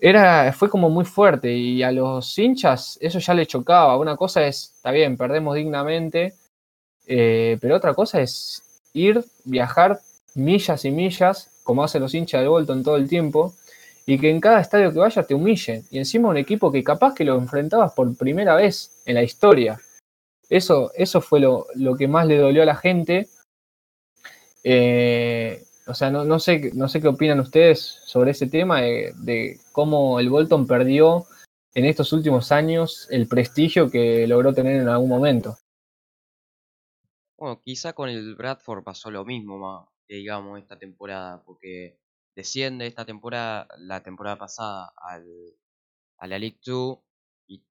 era, fue como muy fuerte y a los hinchas eso ya le chocaba. Una cosa es, está bien, perdemos dignamente, eh, pero otra cosa es ir, viajar millas y millas, como hacen los hinchas del Bolton todo el tiempo, y que en cada estadio que vayas te humillen. Y encima un equipo que capaz que lo enfrentabas por primera vez en la historia. Eso, eso fue lo, lo que más le dolió a la gente. Eh, o sea, no, no, sé, no sé qué opinan ustedes sobre ese tema de, cómo el Bolton perdió en estos últimos años el prestigio que logró tener en algún momento. Bueno, quizá con el Bradford pasó lo mismo, que digamos, esta temporada, porque desciende esta temporada, la temporada pasada, al, a la League 2, y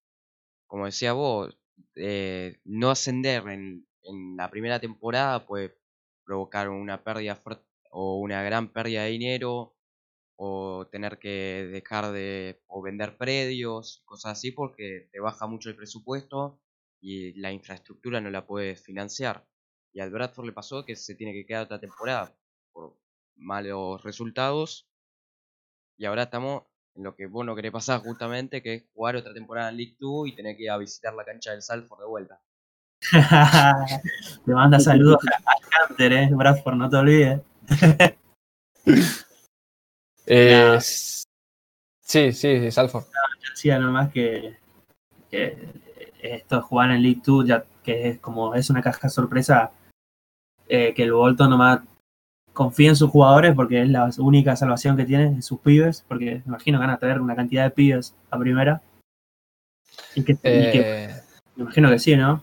como decía vos, eh, no ascender en, en la primera temporada puede provocar una pérdida fuerte o una gran pérdida de dinero, o tener que dejar de, o vender predios, cosas así, porque te baja mucho el presupuesto y la infraestructura no la puedes financiar. Y al Bradford le pasó que se tiene que quedar otra temporada por malos resultados. Y ahora estamos en lo que vos no querés pasar justamente, que es jugar otra temporada en League 2 y tener que ir a visitar la cancha del Salford de vuelta. te manda saludos a Hunter, eh, Bradford, no te olvides. Eh, Nah. Sí, sí, sí, Salford. Yo decía nomás que, que esto de jugar en League 2, ya que es como es una caja sorpresa, eh, que el Bolton nomás confía en sus jugadores porque es la única salvación que tiene en sus pibes, porque me imagino que van a traer una cantidad de pibes a primera. Y que, y que- Eh, me imagino que sí, ¿no?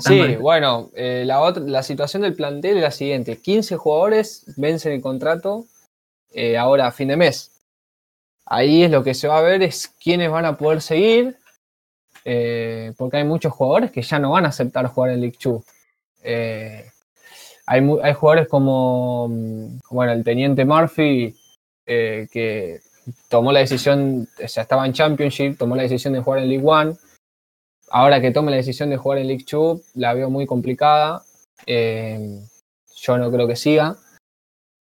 Sí, bueno, eh, la, otra, la situación del plantel es la siguiente. 15 jugadores vencen el contrato eh, ahora a fin de mes. Ahí es lo que se va a ver es quiénes van a poder seguir, eh, porque hay muchos jugadores que ya no van a aceptar jugar en League Two. Eh, hay, mu- hay jugadores como, mm, bueno, el teniente Murphy, que tomó la decisión, o sea, estaba en Championship, tomó la decisión de jugar en League One. Ahora que tome la decisión de jugar en League Two, la veo muy complicada. Eh, yo no creo que siga.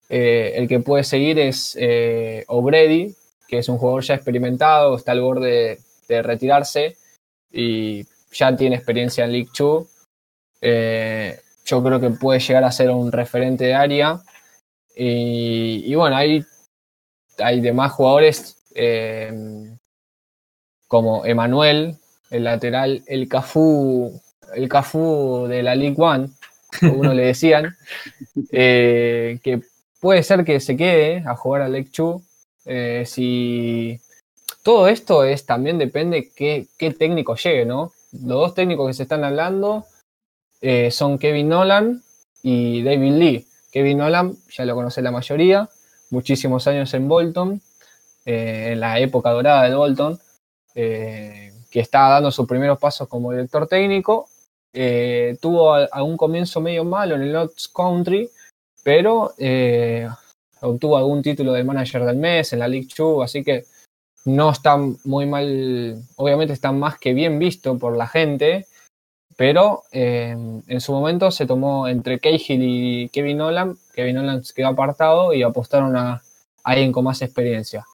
Eh, el que puede seguir es eh, que es un jugador ya experimentado, está al borde de, retirarse y ya tiene experiencia en League Two. Eh, yo creo que puede llegar a ser un referente de área. Y, bueno, hay, hay demás jugadores como Emanuel, el lateral, el Cafú, el Cafú de la League One, como uno le decían, eh, que puede ser que se quede a jugar a League Two. eh, si todo esto es también depende qué, qué técnico llegue, ¿no? Los dos técnicos que se están hablando eh, son Kevin Nolan y David Lee. Kevin Nolan, ya lo conoce la mayoría, muchísimos años en Bolton, eh, en la época dorada del Bolton, eh, que estaba dando sus primeros pasos como director técnico. Eh, tuvo a, a un comienzo medio malo en el Notts Country, pero eh, obtuvo algún título de manager del mes en la League Two, así que no está muy mal, obviamente está más que bien visto por la gente, pero eh, en su momento se tomó entre Cahill y Kevin Nolan, Kevin Nolan quedó apartado y apostaron a alguien con más experiencia.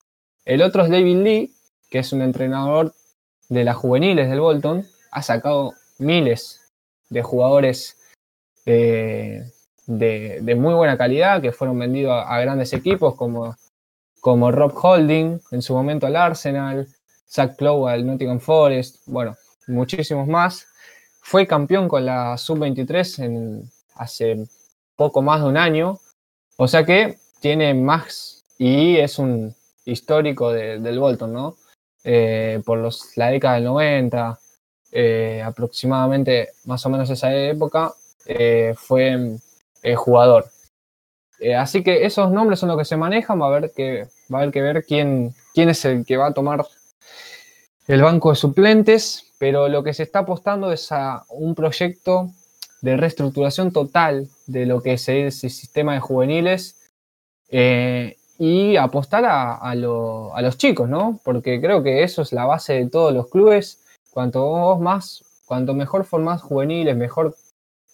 El otro es David Lee, que es un entrenador de las juveniles del Bolton, ha sacado miles de jugadores de, de, muy buena calidad que fueron vendidos a, grandes equipos como, como Rob Holding, en su momento al Arsenal, Zach Lowe al Nottingham Forest, bueno, muchísimos más. Fue campeón con la Sub-23 en, hace poco más de un año, o sea que tiene más y es un histórico de- del Bolton, ¿no? Eh, por los, la década del 90, eh, aproximadamente más o menos esa época, eh, fue jugador. Así que esos nombres son los que se manejan, va a haber que, va a haber que ver quién, quién es el que va a tomar el banco de suplentes, pero lo que se está apostando es a un proyecto de reestructuración total de lo que es el sistema de juveniles y apostar a, a lo- a los chicos, ¿no? Porque creo que eso es la base de todos los clubes. Cuanto vos más, cuanto mejor formás juveniles, mejor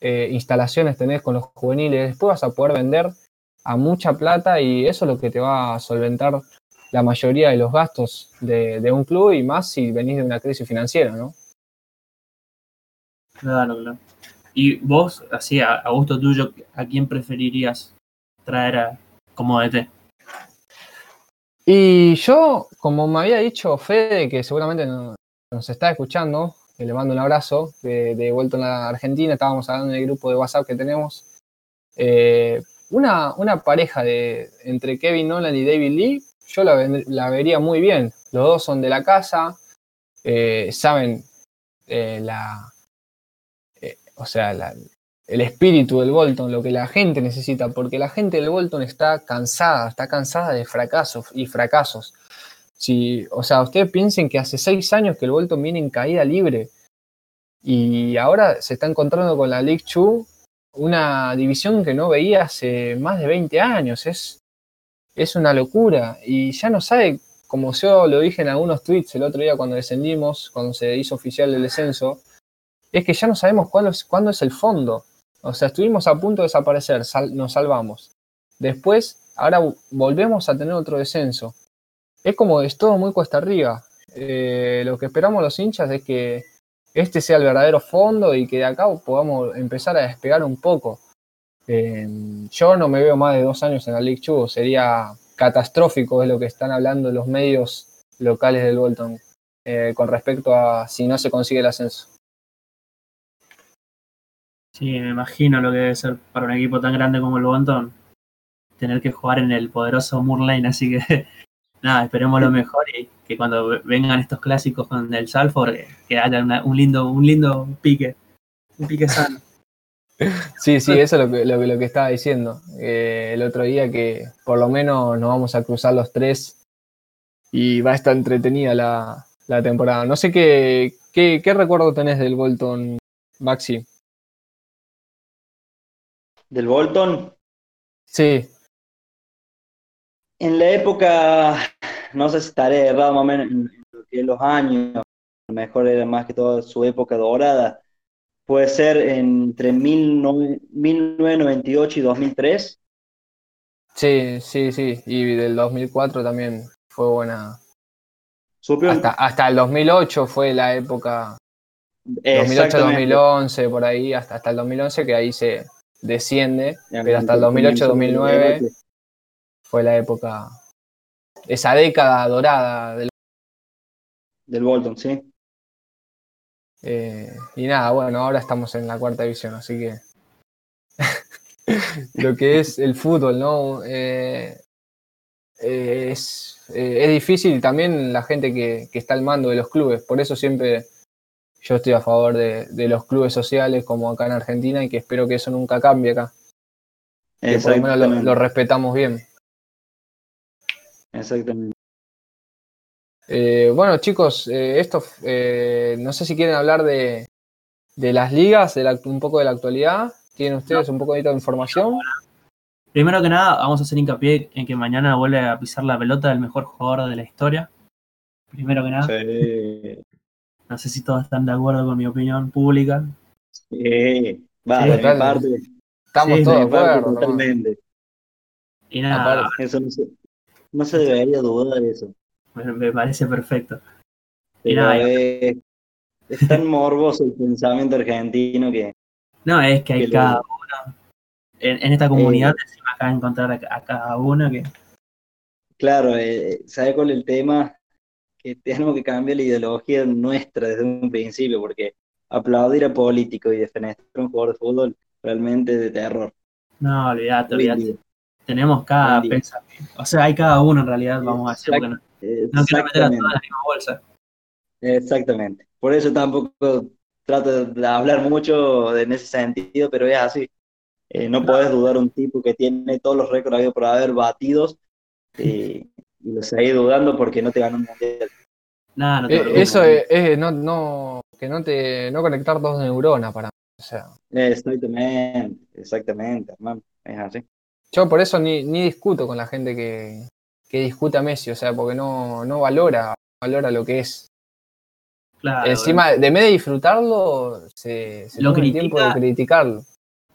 eh, instalaciones tenés con los juveniles, después vas a poder vender a mucha plata y eso es lo que te va a solventar la mayoría de los gastos de, un club y más si venís de una crisis financiera, ¿no? Claro, claro. Y vos, así, a, a gusto tuyo, ¿a quién preferirías traer a, como DT? Y yo, como me había dicho Fede, que seguramente no- nos está escuchando, que le mando un abrazo, de, de vuelta a la Argentina, estábamos hablando en el grupo de WhatsApp que tenemos. eh, una, una pareja de, entre Kevin Nolan y David Lee, yo la, la vería muy bien. Los dos son de la casa, eh, saben eh, la, o sea, la- el espíritu del Bolton, lo que la gente necesita, porque la gente del Bolton está cansada, está cansada de fracasos y fracasos. Si, o sea, ustedes piensen que hace seis años que el Bolton viene en caída libre y ahora se está encontrando con la League Two, una división que no veía hace más de 20 años. Es, es una locura y ya no sabe, como yo lo dije en algunos tweets el otro día cuando descendimos, cuando se hizo oficial el descenso, es que ya no sabemos cuándo es, cuándo es el fondo. O sea, estuvimos a punto de desaparecer, sal- nos salvamos. Después, ahora vo- volvemos a tener otro descenso. Es como es todo muy cuesta arriba. Eh, lo que esperamos los hinchas es que este sea el verdadero fondo y que de acá podamos empezar a despegar un poco. Eh, yo no me veo más de dos años en la League Two, sería catastrófico, es lo que están hablando los medios locales del Bolton eh, con respecto a si no se consigue el ascenso. Sí, me imagino lo que debe ser para un equipo tan grande como el Bolton tener que jugar en el poderoso Moor Lane, así que nada, esperemos lo mejor y que cuando vengan estos clásicos con el Salford, que, que haya una- un lindo, un lindo pique, un pique sano. Sí, sí, eso es lo que, lo, lo que estaba diciendo. Eh, el otro día que por lo menos nos vamos a cruzar los tres y va a estar entretenida la, la temporada. No sé qué, qué, qué recuerdo tenés del Bolton, Maxi. Del Bolton, Sí, en la época, no sé si estaré errado más o menos en, lo que los años, a lo mejor era más que todo su época dorada. Puede ser entre 19 1998 y 2003. sí, sí, sí. Y del 2004 también fue buena. Supieron- Hasta, hasta el 2008 fue la época Exactamente. 2008-2011, por ahí, hasta, hasta el 2011, que ahí se desciende, pero hasta el comenzó 2008-2009 fue la época, esa década dorada. Del, Del Bolton, sí. eh, y nada, bueno, ahora estamos en la cuarta división, así que lo que es el fútbol, ¿no? Eh, eh, es, es difícil también la gente que, que está al mando de los clubes, por eso siempre yo estoy a favor de, de los clubes sociales como acá en Argentina y que espero que eso nunca cambie acá, que por lo menos lo, Exactamente. lo respetamos bien. Exactamente. Eh, bueno, chicos, eh, esto, eh, no sé si quieren hablar de, de las ligas, de la- un poco de la actualidad. ¿Tienen ustedes un poco de información? Primero que nada, vamos a hacer hincapié en que mañana vuelve a pisar la pelota el mejor jugador de la historia. Primero que nada, Sí. No sé si todos están de acuerdo con mi opinión pública. Sí. Va, Sí, de mi total. parte, Estamos Sí, todos de acuerdo. totalmente. Y nada, Aparte- Eso no se, no se debería dudar de eso. me, me parece perfecto. Y Pero nada, es, es tan morboso el pensamiento argentino que No, es que hay Que lo- cada uno. En, en esta comunidad encima acá encontrar a, a cada uno que. Claro, eh, ¿sabe cuál es el tema? Que tenemos que cambiar la ideología nuestra desde un principio, porque aplaudir a políticos y defender a un jugador de fútbol realmente es de terror. No, olvídate, olvídate. Tenemos cada pensamiento. O sea, hay cada uno en realidad, vamos a decir, porque no, no quiero meter a todos en la misma bolsa. Exactamente. Por eso tampoco trato de hablar mucho en ese sentido, pero es así. Eh, no podés dudar un tipo que tiene todos los récords habidos por haber batidos eh, y lo seguís dudando porque no te ganó un mundial. Nada, no te Eh, eso es, es no, no, que no te, no conectar dos neuronas para mí. O sea, Exactamente, exactamente, hermano. Es así. yo por eso ni, ni discuto con la gente que, que discute a Messi, o sea, porque no, no valora, valora lo que es. Claro, Encima, de vez de disfrutarlo, se, se Lo toma el tiempo de critica. criticarlo.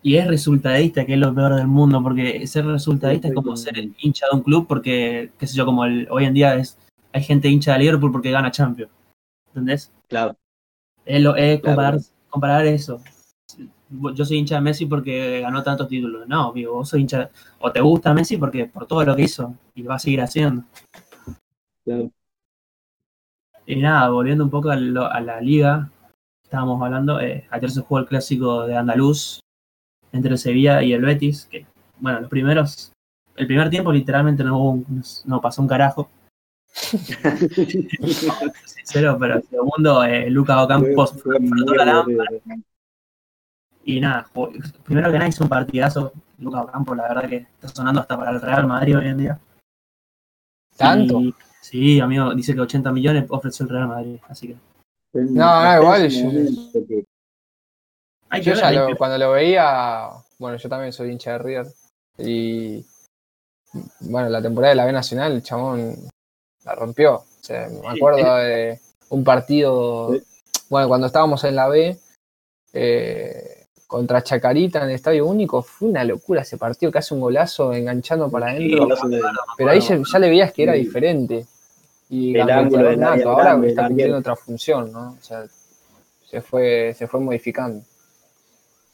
Y es resultadista, que es lo peor del mundo, porque ser resultadista es como ser hincha de un club, porque, qué sé yo, como el, hoy en día es hay gente hincha de Liverpool porque gana Champions. ¿Entendés? Claro, Es, lo, es Claro. comparar, eso. Yo soy hincha de Messi porque ganó tantos títulos. No, amigo, vos sos hincha. O te gusta Messi porque por todo lo que hizo y va a seguir haciendo. claro. Y nada, volviendo un poco a, lo- a la liga, estábamos hablando, eh, ayer se jugó el clásico de Andaluz entre el Sevilla y el Betis, que, bueno, los primeros, el primer tiempo literalmente no, hubo un- no pasó un carajo, sincero, pero el segundo, eh, Lucas Ocampos Fue- la aburrido. y nada, primero que nada hizo un partidazo, Lucas Ocampos, la verdad que está sonando hasta para el Real Madrid hoy en día. ¿Tanto? Y- sí, amigo, dice que 80 millones ofreció el Real Madrid, así que No, no, igual yo- hay Yo ya lo- cuando lo veía, bueno, yo también soy hincha de River. Y bueno, la temporada de la B Nacional, el chabón la rompió. O sea, me acuerdo de un partido, bueno, cuando estábamos en la B, eh, contra Chacarita en el Estadio Único, fue una locura ese partido, que hace un golazo enganchando para adentro. Pero ahí ya, ya le veías que era diferente. Y El ángulo ahora está cumpliendo otra función, ¿no? O sea, se fue, se fue modificando.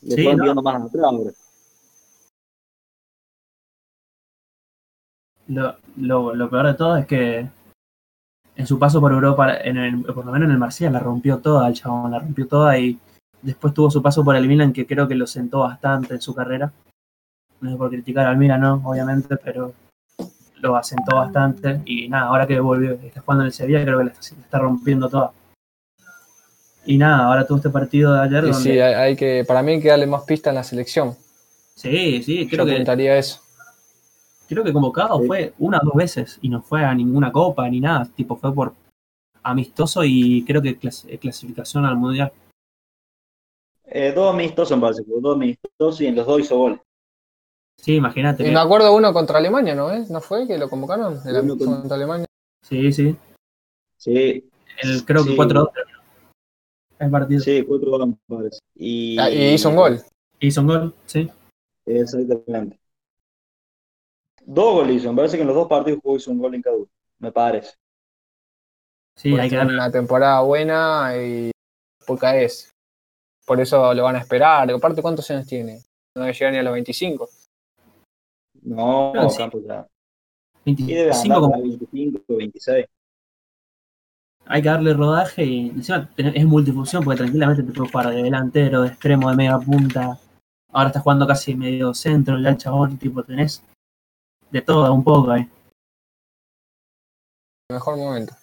Le Sí, no. tirando más atrás ahora. Lo, lo, lo peor de todo es que en su paso por Europa, en el- por lo menos en el Marsella, la rompió toda el chabón, la rompió toda y Después tuvo su paso por el Milan, que creo que lo sentó bastante en su carrera. No es por criticar al Milan, no, obviamente, pero lo asentó bastante. Y nada, ahora que volvió, está jugando en el Sevilla, creo que la está, la está rompiendo toda. Y nada, ahora tuvo este partido de ayer Y donde. sí, hay, hay que, para mí hay que darle más pista en la selección. Sí, sí, Yo creo que, apuntaría eso. creo que convocado Sí. fue una o dos veces y no fue a ninguna copa ni nada. Tipo, fue por amistoso y creo que clas- clasificación al mundial. Eh, dos amistosos parece, jugó dos amistosos y en los dos hizo gol. Sí, imagínate. Y que- me acuerdo uno contra Alemania, ¿no es? ¿No fue que lo convocaron? El Uno contra Alemania. Sí, sí. Sí, El, creo que Sí. 4-2 terminó el partido. sí, cuatro parece. Y, Ah, Y hizo un gol. Hizo un gol, sí. Exactamente. Dos goles hizo, me parece que en los dos partidos jugó hizo un gol en cada uno, me parece. Sí, Porque hay que darle. una temporada buena y poca es. Por eso lo van a esperar. Aparte, ¿cuántos años tiene? No debe llegar ni a los 25. No, que sí. Campos ya. Y debe 25 andar como- para 25, 26. Hay que darle rodaje y encima es multifunción porque tranquilamente te puede jugar de delantero, de extremo, de media punta. Ahora está jugando casi medio centro, ya el chabón, tipo, tenés de todo un poco ahí. Mejor momento.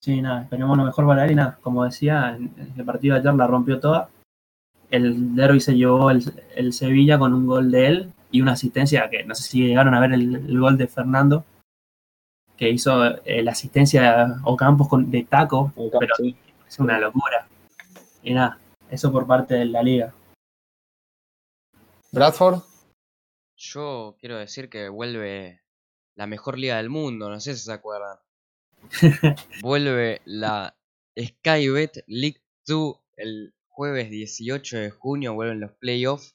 Sí, nada, esperemos lo mejor para él y nada. Como decía, el partido de ayer la rompió toda. El derby se llevó el, el Sevilla con un gol de él y una asistencia que no sé si llegaron a ver el, el gol de Fernando, que hizo eh, la asistencia a Ocampos con, de taco, pero Sí. es una locura. Y nada, eso por parte de la liga. Bradford. Yo quiero decir que vuelve la mejor liga del mundo, no sé si se acuerdan. vuelve la Skybet League 2 el jueves 18 de junio, vuelven los playoffs.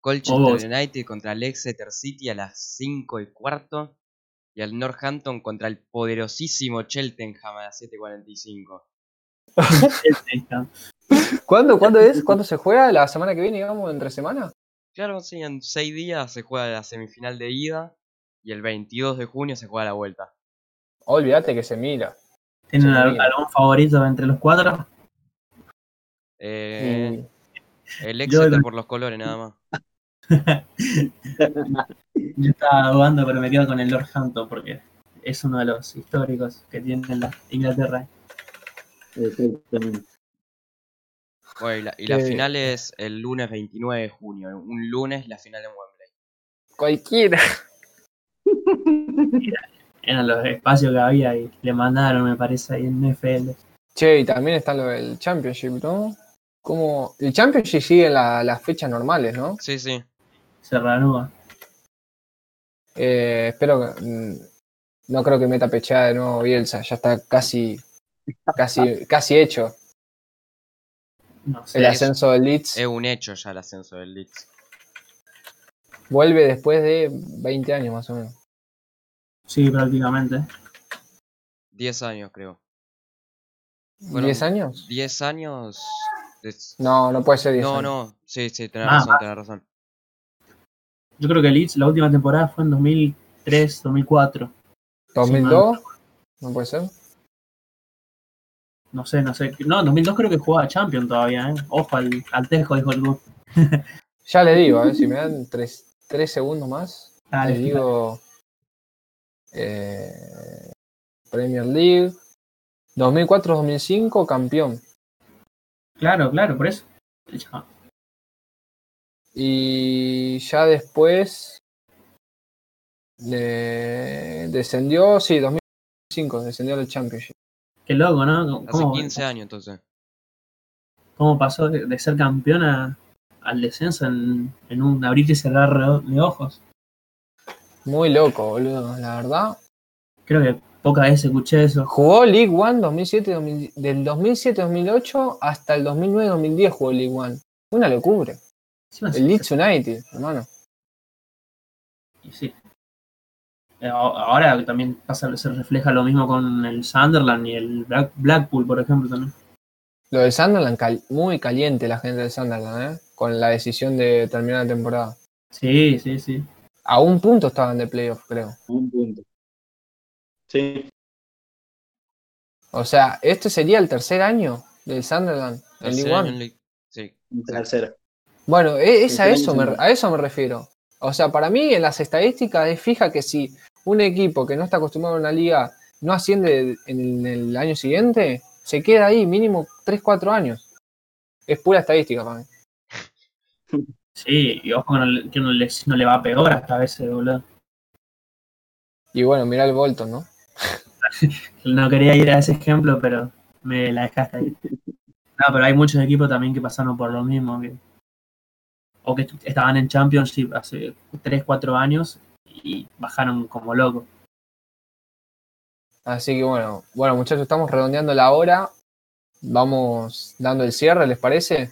Colchester Oh. United contra el Exeter City a las 5 y cuarto. Y el Northampton contra el poderosísimo Cheltenham a las 7.45. ¿Cuándo, ¿Cuándo es? ¿Cuándo se juega? ¿La semana que viene, digamos, entre semana? Claro, sí, en 6 días se juega la semifinal de ida. Y el 22 de junio se juega la vuelta. Olvídate que se mira. ¿Tienen Sí, al- mira. algún favorito entre los cuatro? Eh, Y- El Yo Exeter lo- por los colores nada más. Yo estaba dudando, pero me quedo con el Northampton porque es uno de los históricos que tiene la Inglaterra. Exactamente. Bueno, y la, y la final es el lunes 29 de junio. Un lunes la final en Wembley. Cualquiera. Eran los espacios que había y le mandaron, me parece, ahí en NFL. Che, y también está lo del Championship, ¿no? Como el Championship sigue la- las fechas normales, ¿no? Sí, sí. Se reanuda. Eh, espero que. mm, No creo que meta pechada de nuevo Bielsa, ya está casi, casi, casi hecho No sé. el es- ascenso del Leeds. Es un hecho ya el ascenso del Leeds. Vuelve después de 20 años más o menos. Sí, prácticamente. 10 años creo. Bueno, ¿10 años? 10 años. es- No, no puede ser 10 No, años. no. Sí, sí, tenés Ah, razón, tenés razón. Yo creo que Leeds, la última temporada fue en 2003, 2004. ¿2002? ¿No puede ser? No sé, no sé. No, en 2002 creo que jugaba Champion todavía, ¿eh? Ojo al, al tejo, dijo el. Ya les digo, a ver si me dan 3, segundos más. Dale, les digo. eh, Premier League. 2004-2005, campeón. Claro, claro, por eso. Ya. Y ya después de- descendió, sí, 2005, descendió al Championship. Qué loco, ¿no? Hace ¿Cómo, 15 años entonces. cómo pasó de, de ser campeón a- al descenso en, en un abrir y cerrar de ojos? Muy loco, boludo, la verdad. Creo que pocas veces escuché eso. Jugó League One 2007, 2000 del 2007-2008 hasta el 2009-2010 jugó League One. Una locura. El Leeds United, hermano. Y sí. Eh, a- Ahora también pasa, se refleja lo mismo con el Sunderland y el Black- Blackpool, por ejemplo, también. Lo del Sunderland, cal- muy caliente la gente del Sunderland, ¿eh? Con la decisión de terminar la temporada. Sí, sí, sí. A un punto estaban de playoff, creo. Un punto. Sí, O sea, este sería el tercer año del Sunderland en League One. Sí. un tercero. Bueno, e- es a eso, me, a eso me refiero. O sea, para mí en las estadísticas es fija que si un equipo que no está acostumbrado a una liga no asciende en el año siguiente, se queda ahí mínimo 3-4 años. Es pura estadística para mí. Sí, y ojo que no, le- que no le, no le va peor hasta a veces, boludo. Y bueno, mirá el Bolton, ¿no? No quería ir a ese ejemplo, pero me la dejaste ahí. No, pero hay muchos equipos también que pasaron por lo mismo. que- o que est- estaban en Championship hace 3, 4 años y bajaron como locos. Así que bueno, bueno muchachos, estamos redondeando la hora. Vamos dando el cierre, ¿les parece?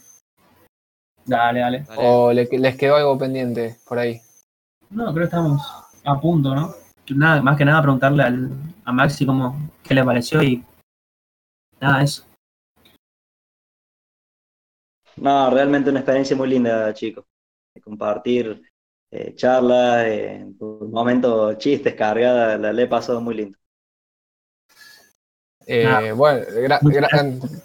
Dale, dale. Dale. ¿O le- les quedó algo pendiente por ahí? No, creo que estamos a punto, ¿no? Nada, más que nada preguntarle al, a Maxi cómo, qué le pareció y nada, eso. No, realmente una experiencia muy linda, chicos. De compartir eh, charlas, eh, por momentos chistes, cargadas, la, la he pasado muy lindo. Eh, bueno, gra- Muchas gra-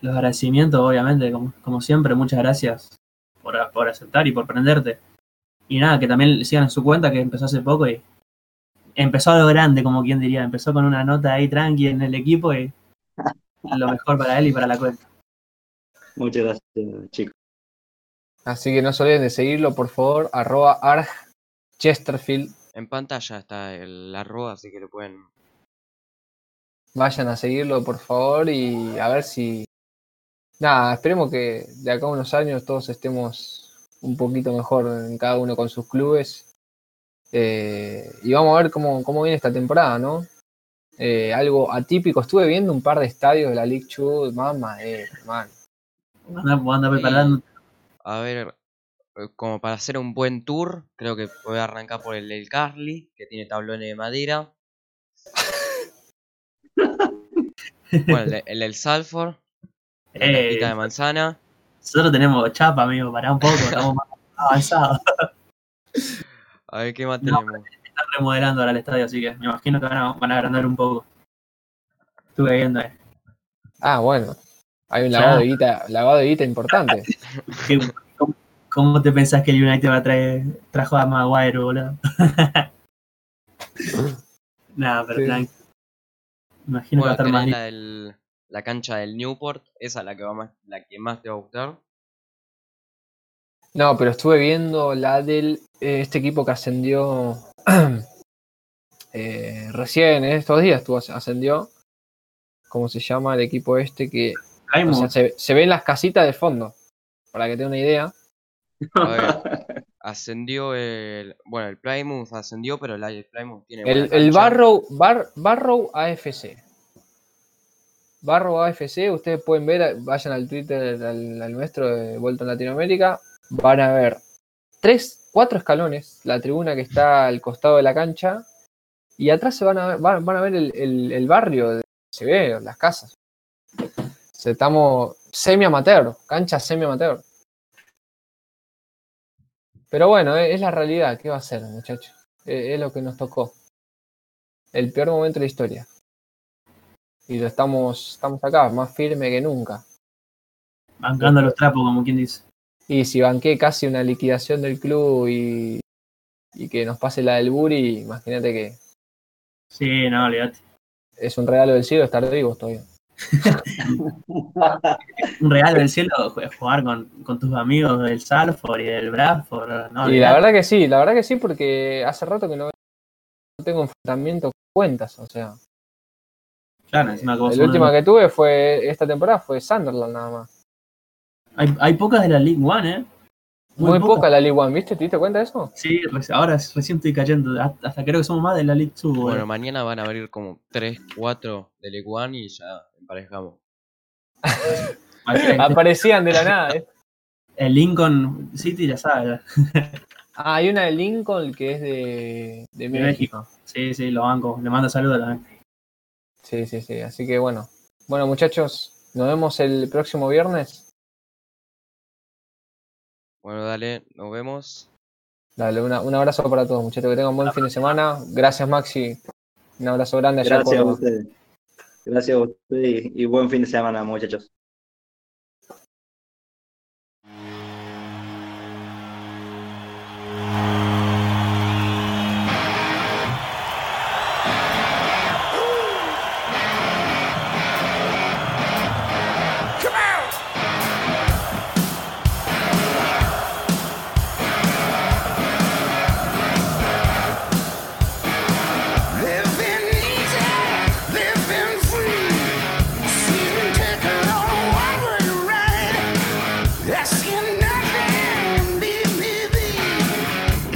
Los agradecimientos, obviamente, como, como siempre, muchas gracias por, por aceptar y por prenderte. Y nada, que también sigan en su cuenta, que empezó hace poco y empezó a lo grande, como quien diría. Empezó con una nota ahí tranqui en el equipo y lo mejor para él y para la cuenta. Muchas gracias, chicos. Así que no se olviden de seguirlo, por favor, arroba arg Chesterfield. En pantalla está el arroba, así que lo pueden. Vayan a seguirlo, por favor, y a ver si. Nada, esperemos que de acá a unos años todos estemos un poquito mejor en cada uno con sus clubes. Eh, y vamos a ver cómo, cómo viene esta temporada, ¿no? Eh, algo atípico. Estuve viendo un par de estadios de la League 2, mamá, eh, man. Anda, anda preparando. A ver, eh, como para hacer un buen tour, creo que voy a arrancar por el del Carly, que tiene tablones de madera. Bueno, el, de- el del Salford, la Eh, de manzana. nosotros tenemos chapa, amigo, para un poco, estamos más avanzados. A ver qué más No, tenemos. Están remodelando ahora el estadio, así que me imagino que van a, van a agrandar un poco. Estuve viendo, eh. Ah, bueno. Hay un lavado de guita, lavado de guita importante. ¿Qué- cómo, cómo te pensás que el United va a traer, trajo a Maguire, boludo? Nada, pero Sí. Imagino que va a Bueno, estar más la, del- la cancha del Newport, esa es la que, va más, la que más te va a gustar. No, pero estuve viendo la del eh, este equipo que ascendió eh, recién, estos días estuvo, ascendió. ¿Cómo se llama el equipo este? Que o Plymouth, sea, se, se ven las casitas de fondo, para que tenga una idea. A ver, ascendió el. Bueno, el Plymouth ascendió, pero el Plymouth tiene. El, el. Barrow, Bar- Barrow AFC. Barrow AFC, ustedes pueden ver, vayan al Twitter al, al nuestro de Vuelta en Latinoamérica, van a ver tres, cuatro escalones, la tribuna que está al costado de la cancha, y atrás se van a ver, van, van a ver el, el- el barrio, de- se ve, las casas. Estamos semi amateur, cancha semi amateur. Pero bueno, es, es la realidad, ¿qué va a ser, muchachos? Es, es lo que nos tocó el peor momento de la historia. Y lo estamos, estamos acá, más firme que nunca. bancando los trapos, como quien dice. Y si banqué casi una liquidación del club y, y que nos pase la del Buri, imagínate que Sí, no, olvídate. es un regalo del cielo estar vivos todavía. Un regalo del cielo ju- jugar con, con tus amigos del Salford y del Bradford. No, y la verdad que sí, la verdad que sí, porque hace rato que no, tengo enfrentamiento con cuentas, o sea. Claro, encima que tuve fue esta temporada fue Sunderland nada más. hay, hay pocas de la League One, ¿eh? Muy, poca la League One, ¿viste? ¿Te diste cuenta de eso? Sí, ahora recién estoy cayendo. Hasta creo que somos más de la League 2. boludo. Bueno, mañana van a abrir como 3, 4 de League One y ya emparejamos. Aparecían de la nada, ¿eh? El Lincoln City ya sabes. Ah, hay una de Lincoln que es de, de De México. Sí, sí, lo banco. Le mando saludos también. Sí, sí, sí. Así que bueno. Bueno, muchachos, nos vemos el próximo viernes. Bueno, dale, nos vemos. Dale, una- un abrazo para todos, muchachos. Que tengan un buen fin de semana. Gracias, Maxi. Un abrazo grande Gracias a ustedes. Gracias a ustedes y buen fin de semana, muchachos.